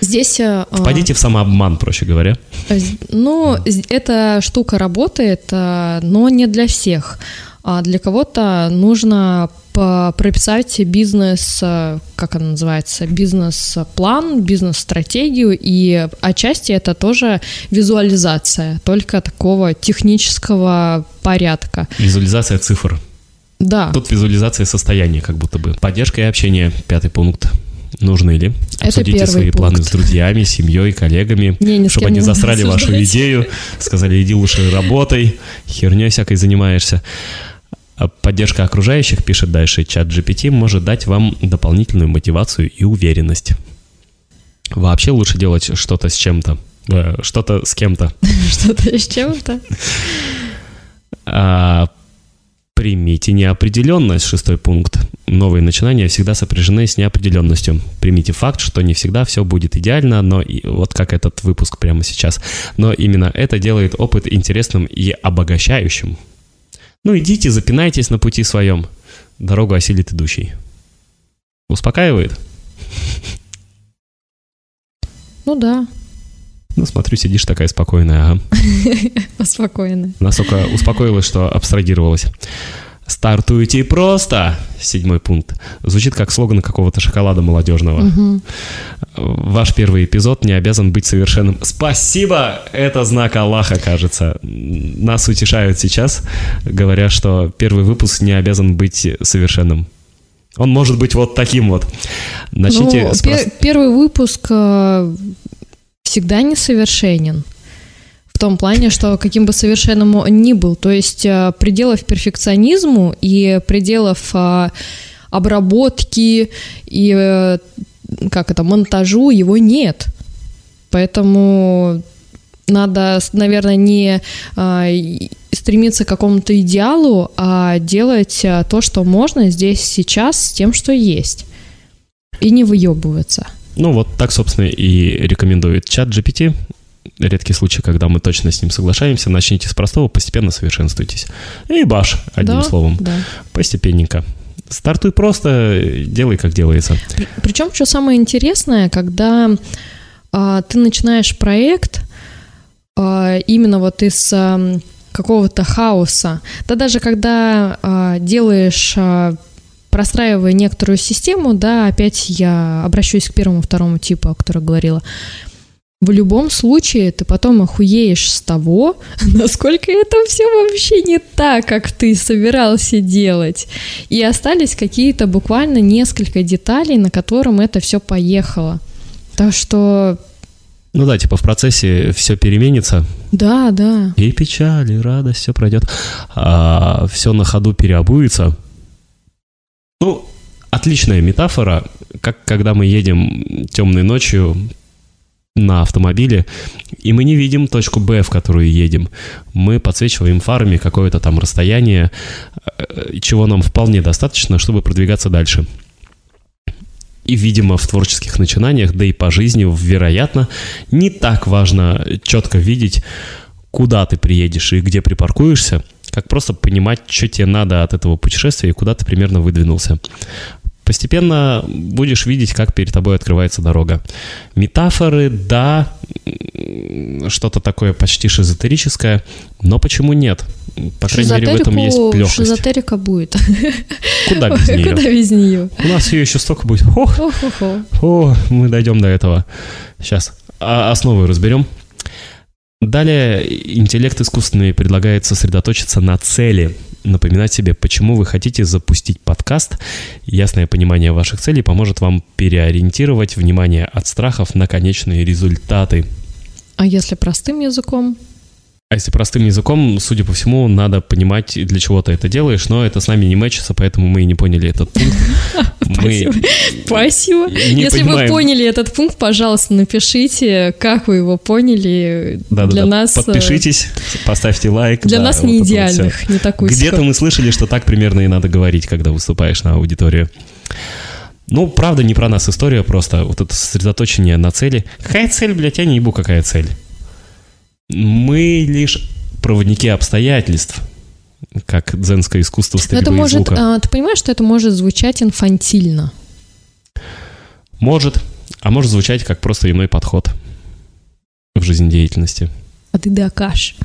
Здесь... э, Впадите в самообман, проще говоря. э, Ну, эта штука работает, э, но не для всех. А для кого-то нужно прописать бизнес, э, как она называется, бизнес-план, бизнес-стратегию, и отчасти это тоже визуализация, только такого технического порядка. Визуализация цифр. Да, Тут визуализация состояния, как будто бы. Поддержка и общение. Пятый пункт. Нужны ли? Это Обсудите свои планы пункт. с друзьями, семьей, коллегами, Не, с чтобы они не засрали вашу идею, сказали, иди лучше работай, херней всякой занимаешься. А Поддержка окружающих, пишет дальше чат GPT, может дать вам дополнительную мотивацию и уверенность. Вообще лучше делать что-то с чем-то. Э, Что-то с кем-то. что-то с чем-то. Примите неопределенность, шестой пункт. Новые начинания всегда сопряжены с неопределенностью. Примите факт, что не всегда все будет идеально, но и, вот как этот выпуск прямо сейчас. Но именно это делает опыт интересным и обогащающим. Ну идите, запинайтесь на пути своем. Дорогу осилит идущий. Успокаивает? Ну да, Ну, смотрю, сидишь такая спокойная, ага. спокойно. Настолько успокоилась, что абстрагировалась. Стартуйте просто! Седьмой пункт. Звучит как слоган какого-то шоколада молодежного. Ваш первый эпизод не обязан быть совершенным. Спасибо! Это знак Аллаха, кажется. Нас утешают сейчас, говоря, что первый выпуск не обязан быть совершенным. Он может быть вот таким вот. Начните Ну, с пе- прост- первый выпуск э, всегда несовершенен. В том плане, что каким бы совершенным он ни был. То есть э, пределов перфекционизму и пределов э, обработки и э, как это, монтажу его нет. Поэтому надо, наверное, не стремиться к какому-то идеалу, а делать то, что можно здесь сейчас с тем, что есть. И не выебываться. Ну вот так, собственно, и рекомендует чат GPT. Редкий случай, когда мы точно с ним соглашаемся. Начните с простого, постепенно совершенствуйтесь. И баш, одним Да, словом. Да. Постепенненько. Стартуй просто, делай, как делается. Причем, что самое интересное, когда а, ты начинаешь проект а, именно вот из ам, какого-то хаоса, да даже когда а, делаешь, а, простраивая некоторую систему, да, опять я обращусь к первому, второму типу, о котором говорила, в любом случае ты потом охуеешь с того, насколько это все вообще не так, как ты собирался делать. И остались какие-то буквально несколько деталей, на котором это все поехало. Так что, Ну да, типа в процессе все переменится, да, да. и печаль, и радость, все пройдет. А все на ходу переобуется. Ну, отличная метафора, как когда мы едем темной ночью на автомобиле, и мы не видим точку Б, в которую едем. Мы подсвечиваем фарами какое-то там расстояние, э, чего нам вполне достаточно, чтобы продвигаться дальше. И, видимо, в творческих начинаниях, да и по жизни, вероятно, не так важно четко видеть, куда ты приедешь и где припаркуешься, как просто понимать, что тебе надо от этого путешествия и куда ты примерно выдвинулся. Постепенно будешь видеть, как перед тобой открывается дорога. Метафоры, да, что-то такое почти шизотерическое, но почему нет? По крайней мере, в этом есть легкость. Шизотерика будет. Куда без нее? Куда без нее? У нас ее еще столько будет. О, мы дойдем до этого. Сейчас. А основы разберем. Далее интеллект искусственный предлагает сосредоточиться на цели, напоминать себе, почему вы хотите запустить подкаст. Ясное понимание ваших целей поможет вам переориентировать внимание от страхов на конечные результаты. А если простым языком? А если простым языком, судя по всему, надо понимать, для чего ты это делаешь, но это с нами не мэчится, поэтому мы и не поняли этот пункт. Спасибо. Спасибо. Если вы поняли этот пункт, пожалуйста, напишите, как вы его поняли. Да, для нас... Э, Подпишитесь, поставьте лайк. Для нас не идеальных, не такой Где-то мы слышали, что так примерно и надо говорить, когда выступаешь на аудиторию. Ну, правда, не про нас история, просто вот это сосредоточение на цели. Какая цель, блядь, я не ебу, какая цель. Мы лишь проводники обстоятельств, как дзенское искусство стрельбы это может, звука. А, ты понимаешь, что это может звучать инфантильно? Может, а может звучать как просто иной подход в жизнедеятельности. А ты докажешь.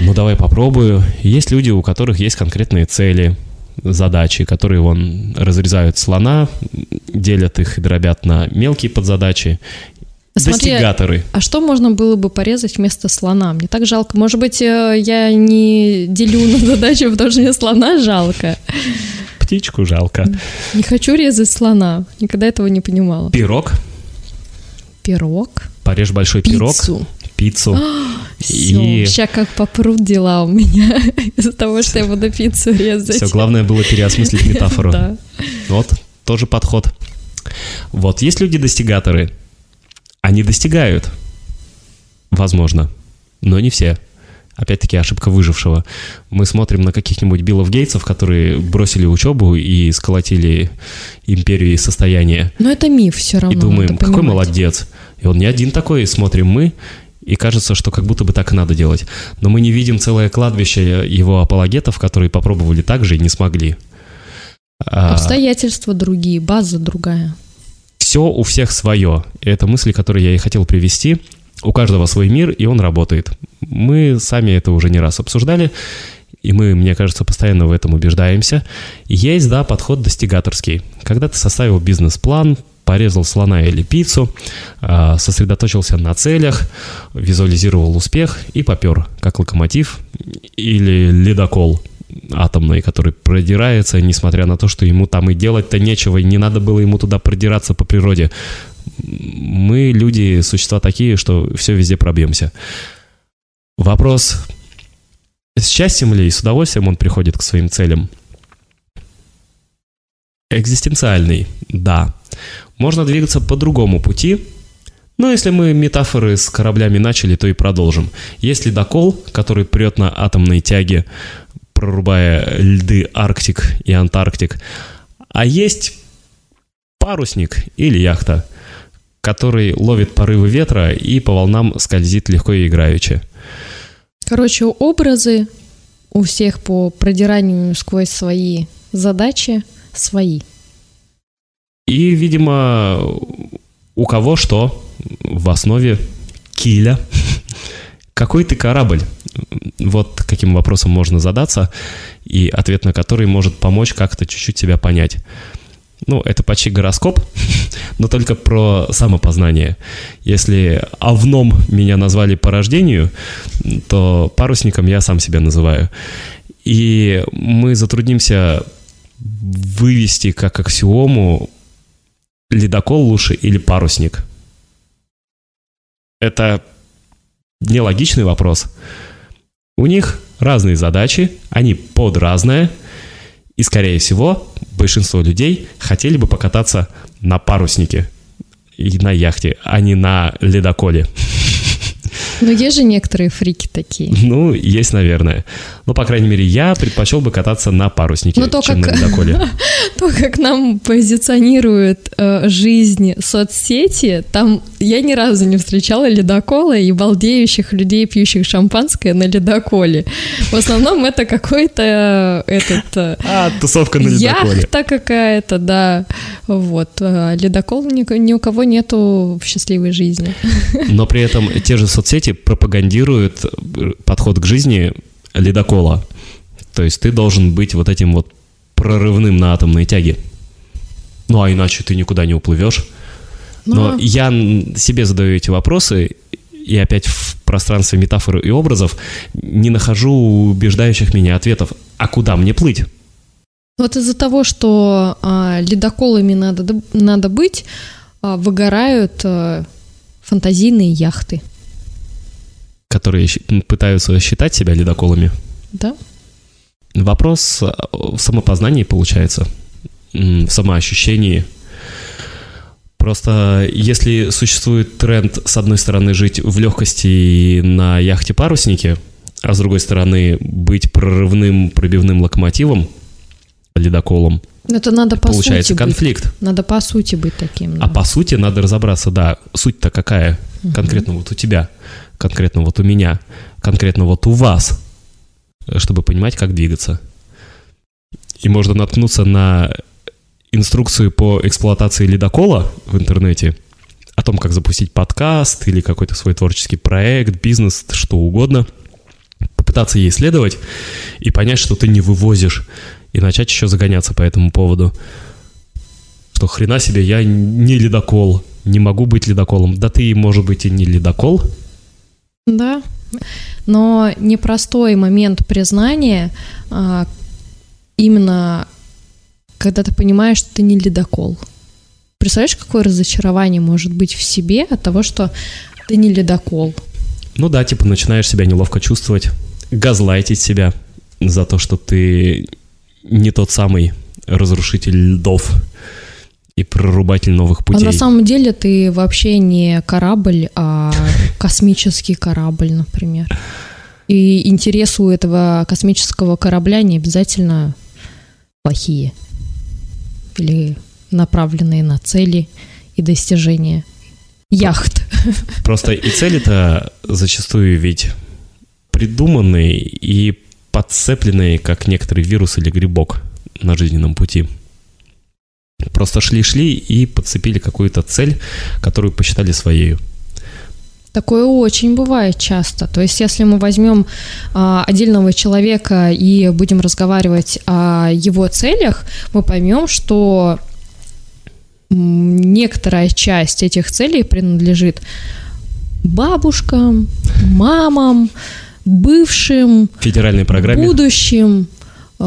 Ну, давай попробую. Есть люди, у которых есть конкретные цели, задачи, которые вон разрезают слона, делят их и дробят на мелкие подзадачи Смотри, Достигаторы. А что можно было бы порезать вместо слона? Мне так жалко. Может быть, э, я не делю на задачу, потому что мне слона жалко. Птичку жалко. Не хочу резать слона. Никогда этого не понимала. Пирог. Пирог. Порежь большой Пиццу. пирог. Пиццу. Все, и... сейчас как попрут дела у меня из-за того, что я буду пиццу резать. Все, главное было переосмыслить метафору. Да. Вот, тоже подход. Вот, есть люди-достигаторы, они достигают. Возможно. Но не все. Опять-таки ошибка выжившего. Мы смотрим на каких-нибудь Биллов Гейтсов, которые бросили учебу и сколотили империю и состояние. Но это миф все равно. И думаем, какой молодец. И он не один такой, смотрим мы, и кажется, что как будто бы так и надо делать. Но мы не видим целое кладбище его апологетов, которые попробовали так же и не смогли. А Обстоятельства другие, база другая все у всех свое. Это мысли, которые я и хотел привести. У каждого свой мир, и он работает. Мы сами это уже не раз обсуждали, и мы, мне кажется, постоянно в этом убеждаемся. Есть, да, подход достигаторский. Когда ты составил бизнес-план, порезал слона или пиццу, а, сосредоточился на целях, визуализировал успех и попер, как локомотив или ледокол – атомной, который продирается, несмотря на то, что ему там и делать-то нечего, и не надо было ему туда продираться по природе. Мы, люди, существа такие, что все везде пробьемся. Вопрос, с счастьем ли и с удовольствием он приходит к своим целям? Экзистенциальный, да. Можно двигаться по другому пути, но если мы метафоры с кораблями начали, то и продолжим. Есть ледокол, который прет на атомной тяге, прорубая льды Арктик и Антарктик. А есть парусник или яхта, который ловит порывы ветра и по волнам скользит легко и играючи. Короче, образы у всех по продиранию сквозь свои задачи свои. И, видимо, у кого что в основе киля. Какой ты корабль? Вот каким вопросом можно задаться, и ответ на который может помочь как-то чуть-чуть себя понять. Ну, это почти гороскоп, но только про самопознание. Если овном меня назвали по рождению, то парусником я сам себя называю. И мы затруднимся вывести как аксиому ледокол лучше или парусник. Это нелогичный вопрос. У них разные задачи, они под разное, и, скорее всего, большинство людей хотели бы покататься на паруснике и на яхте, а не на ледоколе. Но есть же некоторые фрики такие. Ну, есть, наверное. Но, по крайней мере, я предпочел бы кататься на паруснике, Но то, чем как- на ледоколе. То, как нам позиционируют э, жизнь соцсети, там я ни разу не встречала ледокола и балдеющих людей, пьющих шампанское на ледоколе. В основном это какой-то э, этот... э, А, тусовка на ледоколе. Яхта какая-то, да. Вот. А Ледокол ни, ни у кого нету в счастливой жизни. Но при этом те же соцсети пропагандируют э, подход к жизни ледокола. То есть ты должен быть вот этим вот прорывным на атомной тяге. Ну, а иначе ты никуда не уплывешь. Но Но- я себе задаю эти вопросы, и опять в пространстве метафор и образов не нахожу убеждающих меня ответов. А куда мне плыть? Вот из-за того, что а, ледоколами надо, надо быть, а, выгорают а, фантазийные яхты. Которые пытаются считать себя ледоколами. Да? Вопрос э, в самопознании получается, в самоощущении. Просто если существует тренд, с одной стороны, жить в легкости на яхте-паруснике, а с другой стороны, быть прорывным, пробивным локомотивом, ледоколом, Это надо по получается сути конфликт. быть. Надо по сути быть таким. А да. по сути надо разобраться, да, суть-то какая? Конкретно вот у тебя, конкретно вот у меня, конкретно вот у вас, э, чтобы понимать, как двигаться. И можно наткнуться на инструкцию по эксплуатации ледокола в интернете, о том, как запустить подкаст или какой-то свой творческий проект, бизнес, что угодно, попытаться ей исследовать и понять, что ты не вывозишь, и начать еще загоняться по этому поводу что хрена себе, я не ледокол, не могу быть ледоколом. Да ты, может быть, и не ледокол. Да. Но непростой момент признания а, именно когда ты понимаешь, что ты не ледокол. Представляешь, какое разочарование может быть в себе от того, что ты не ледокол? Ну да, типа начинаешь себя неловко чувствовать, газлайтить себя за то, что ты не тот самый разрушитель льдов и прорубатель новых А путей. на самом деле ты вообще не корабль, а космический корабль, например. И интересы у этого космического корабля не обязательно плохие или направленные на цели и достижения яхт. Просто и цели-то зачастую ведь придуманные и подцепленные, как некоторый вирус или грибок на жизненном пути. Просто шли-шли и подцепили какую-то цель, которую посчитали своей. Такое очень бывает часто. То есть, если мы возьмем а, отдельного человека и будем разговаривать о его целях, мы поймем, что некоторая часть этих целей принадлежит бабушкам, мамам, бывшим, федеральной программе будущим.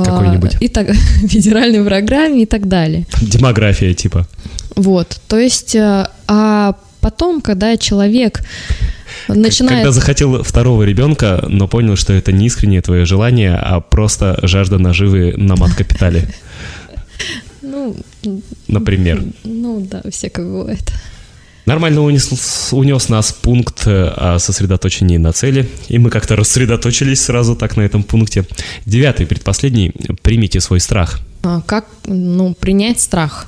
А, Какой-нибудь. И так, федеральной программе и так далее. демография типа. Вот, то есть, э, а потом, когда человек начинает... Когда захотел второго ребенка, но понял, что это не искреннее твое желание, а просто жажда наживы на мат-капитале, Ну, например. ну да, всякое бывает. Нормально унес, унес нас пункт э, о сосредоточении на цели, и мы как-то рассредоточились сразу так на этом пункте. Девятый, предпоследний, примите свой страх. А Как, ну, принять страх?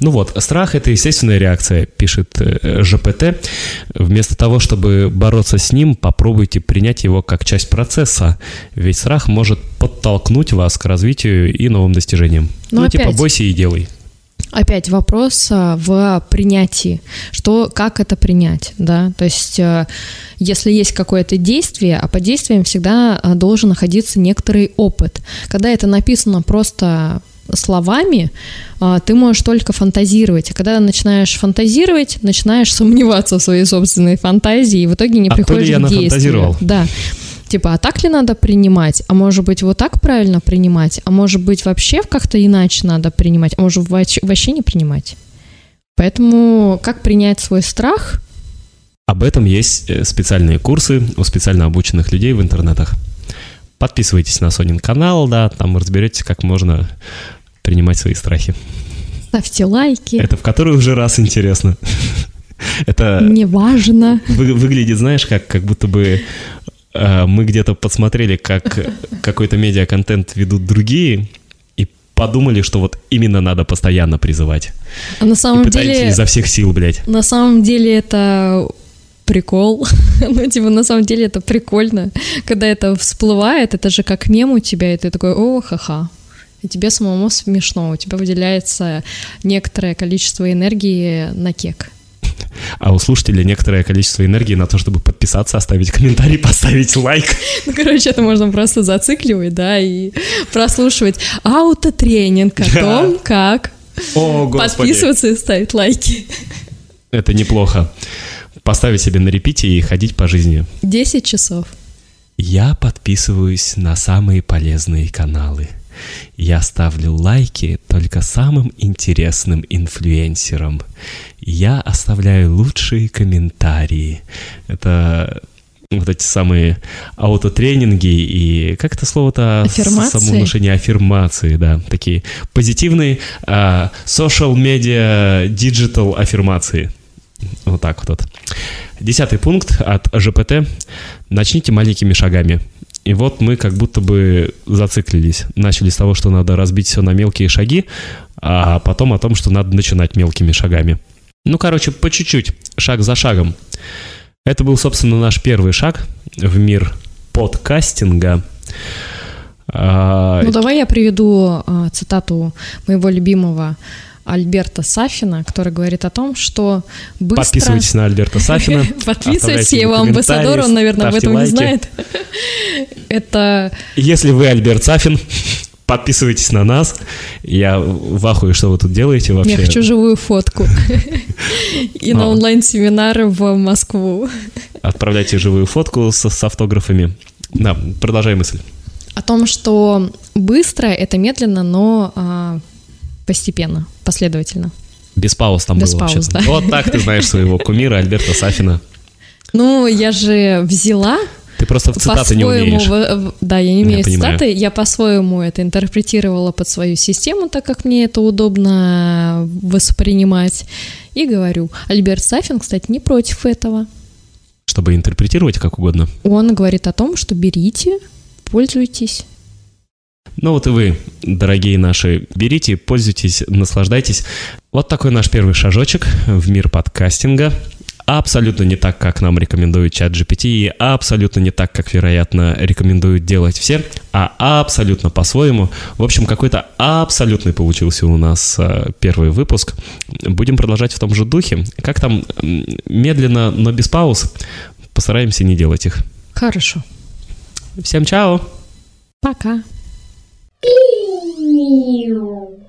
Ну вот, страх – это естественная реакция, пишет э, ЖПТ. Вместо того, чтобы бороться с ним, попробуйте принять его как часть процесса, ведь страх может подтолкнуть вас к развитию и новым достижениям. Но ну, типа, опять- бойся и делай. Опять вопрос а, в принятии. Что, как это принять, да? То есть, э, если есть какое-то действие, а под действием всегда а, должен находиться некоторый опыт. Когда это написано просто словами, а, ты можешь только фантазировать. А когда начинаешь фантазировать, начинаешь сомневаться в своей собственной фантазии, и в итоге не А то ли приходишь я к действию. Да. Типа, а так ли надо принимать? А может быть, вот так правильно принимать? А может быть, вообще как-то иначе надо принимать? А может, вообще не принимать? Поэтому как принять свой страх? Об этом есть э, специальные курсы у специально обученных людей в интернетах. Подписывайтесь на Сонин канал, да, там разберетесь, как можно принимать свои страхи. Ставьте лайки. Это в который уже раз интересно. Это Неважно. вы- выглядит, знаешь, как, как будто бы мы где-то подсмотрели, как какой-то медиа-контент ведут другие, и подумали, что вот именно надо постоянно призывать. А на И самом пытаемся деле... изо всех сил, блядь. На самом деле это прикол. ну, типа, на самом деле это прикольно. Когда это всплывает, это же как мем у тебя, и ты такой, о, ха-ха. И тебе самому смешно, у тебя выделяется некоторое количество энергии на кек. А у слушателя некоторое количество энергии на то, чтобы подписаться, оставить комментарий, поставить лайк. Ну, короче, это можно просто зацикливать, да, и прослушивать аутотренинг о том, как О, подписываться и ставить лайки. Это неплохо. Поставить себе на репите и ходить по жизни. 10 часов. Я подписываюсь на самые полезные каналы. Я ставлю лайки только самым интересным инфлюенсерам. Я оставляю лучшие комментарии. Это вот эти самые аутотренинги и как это слово-то? Самовнушение, аффирмации, да. Такие позитивные а, social media digital аффирмации. Вот так вот. Десятый пункт от ЖПТ. Начните маленькими шагами. И вот мы как будто бы зациклились. Начали с того, что надо разбить все на мелкие шаги, а потом о том, что надо начинать мелкими шагами. Ну, короче, по чуть-чуть, шаг за шагом. Это был, собственно, наш первый шаг в мир подкастинга. А, Ну, давай я приведу а, цитату моего любимого Альберта Сафина, который говорит о том, что быстро... Подписывайтесь на Альберта Сафина. Подписывайтесь, его амбассадор, он, наверное, об этом не знает. Это Если вы Альберт Сафин, подписывайтесь на нас. Я в ахуе, что вы тут делаете вообще. я хочу живую фотку. И на онлайн-семинары в Москву. Отправляйте живую фотку с, с автографами. Да, продолжай мысль. О том, что быстро это медленно, но а, постепенно, последовательно. Без пауз там Без было пауз, вообще-то. да. Вот так ты знаешь своего кумира Альберта Сафина. Ну, я же взяла Ты просто в цитаты не умеешь. да, я не умею Я понимаю. цитаты, я по-своему это интерпретировала под свою систему, так как мне это удобно воспринимать, и говорю. Альберт Сафин, кстати, не против этого. Чтобы интерпретировать как угодно. Он говорит о том, что берите, пользуйтесь. Ну вот и вы, дорогие наши, берите, пользуйтесь, наслаждайтесь. Вот такой наш первый шажочек в мир подкастинга. Абсолютно не так, как нам рекомендует чат GPT, и абсолютно не так, как, вероятно, рекомендуют делать все, а абсолютно по-своему. В общем, какой-то абсолютный получился у нас э, первый выпуск. Будем продолжать в том же духе. Как там, медленно, но без пауз, постараемся не делать их. Хорошо. Всем чао! Пока. Piu.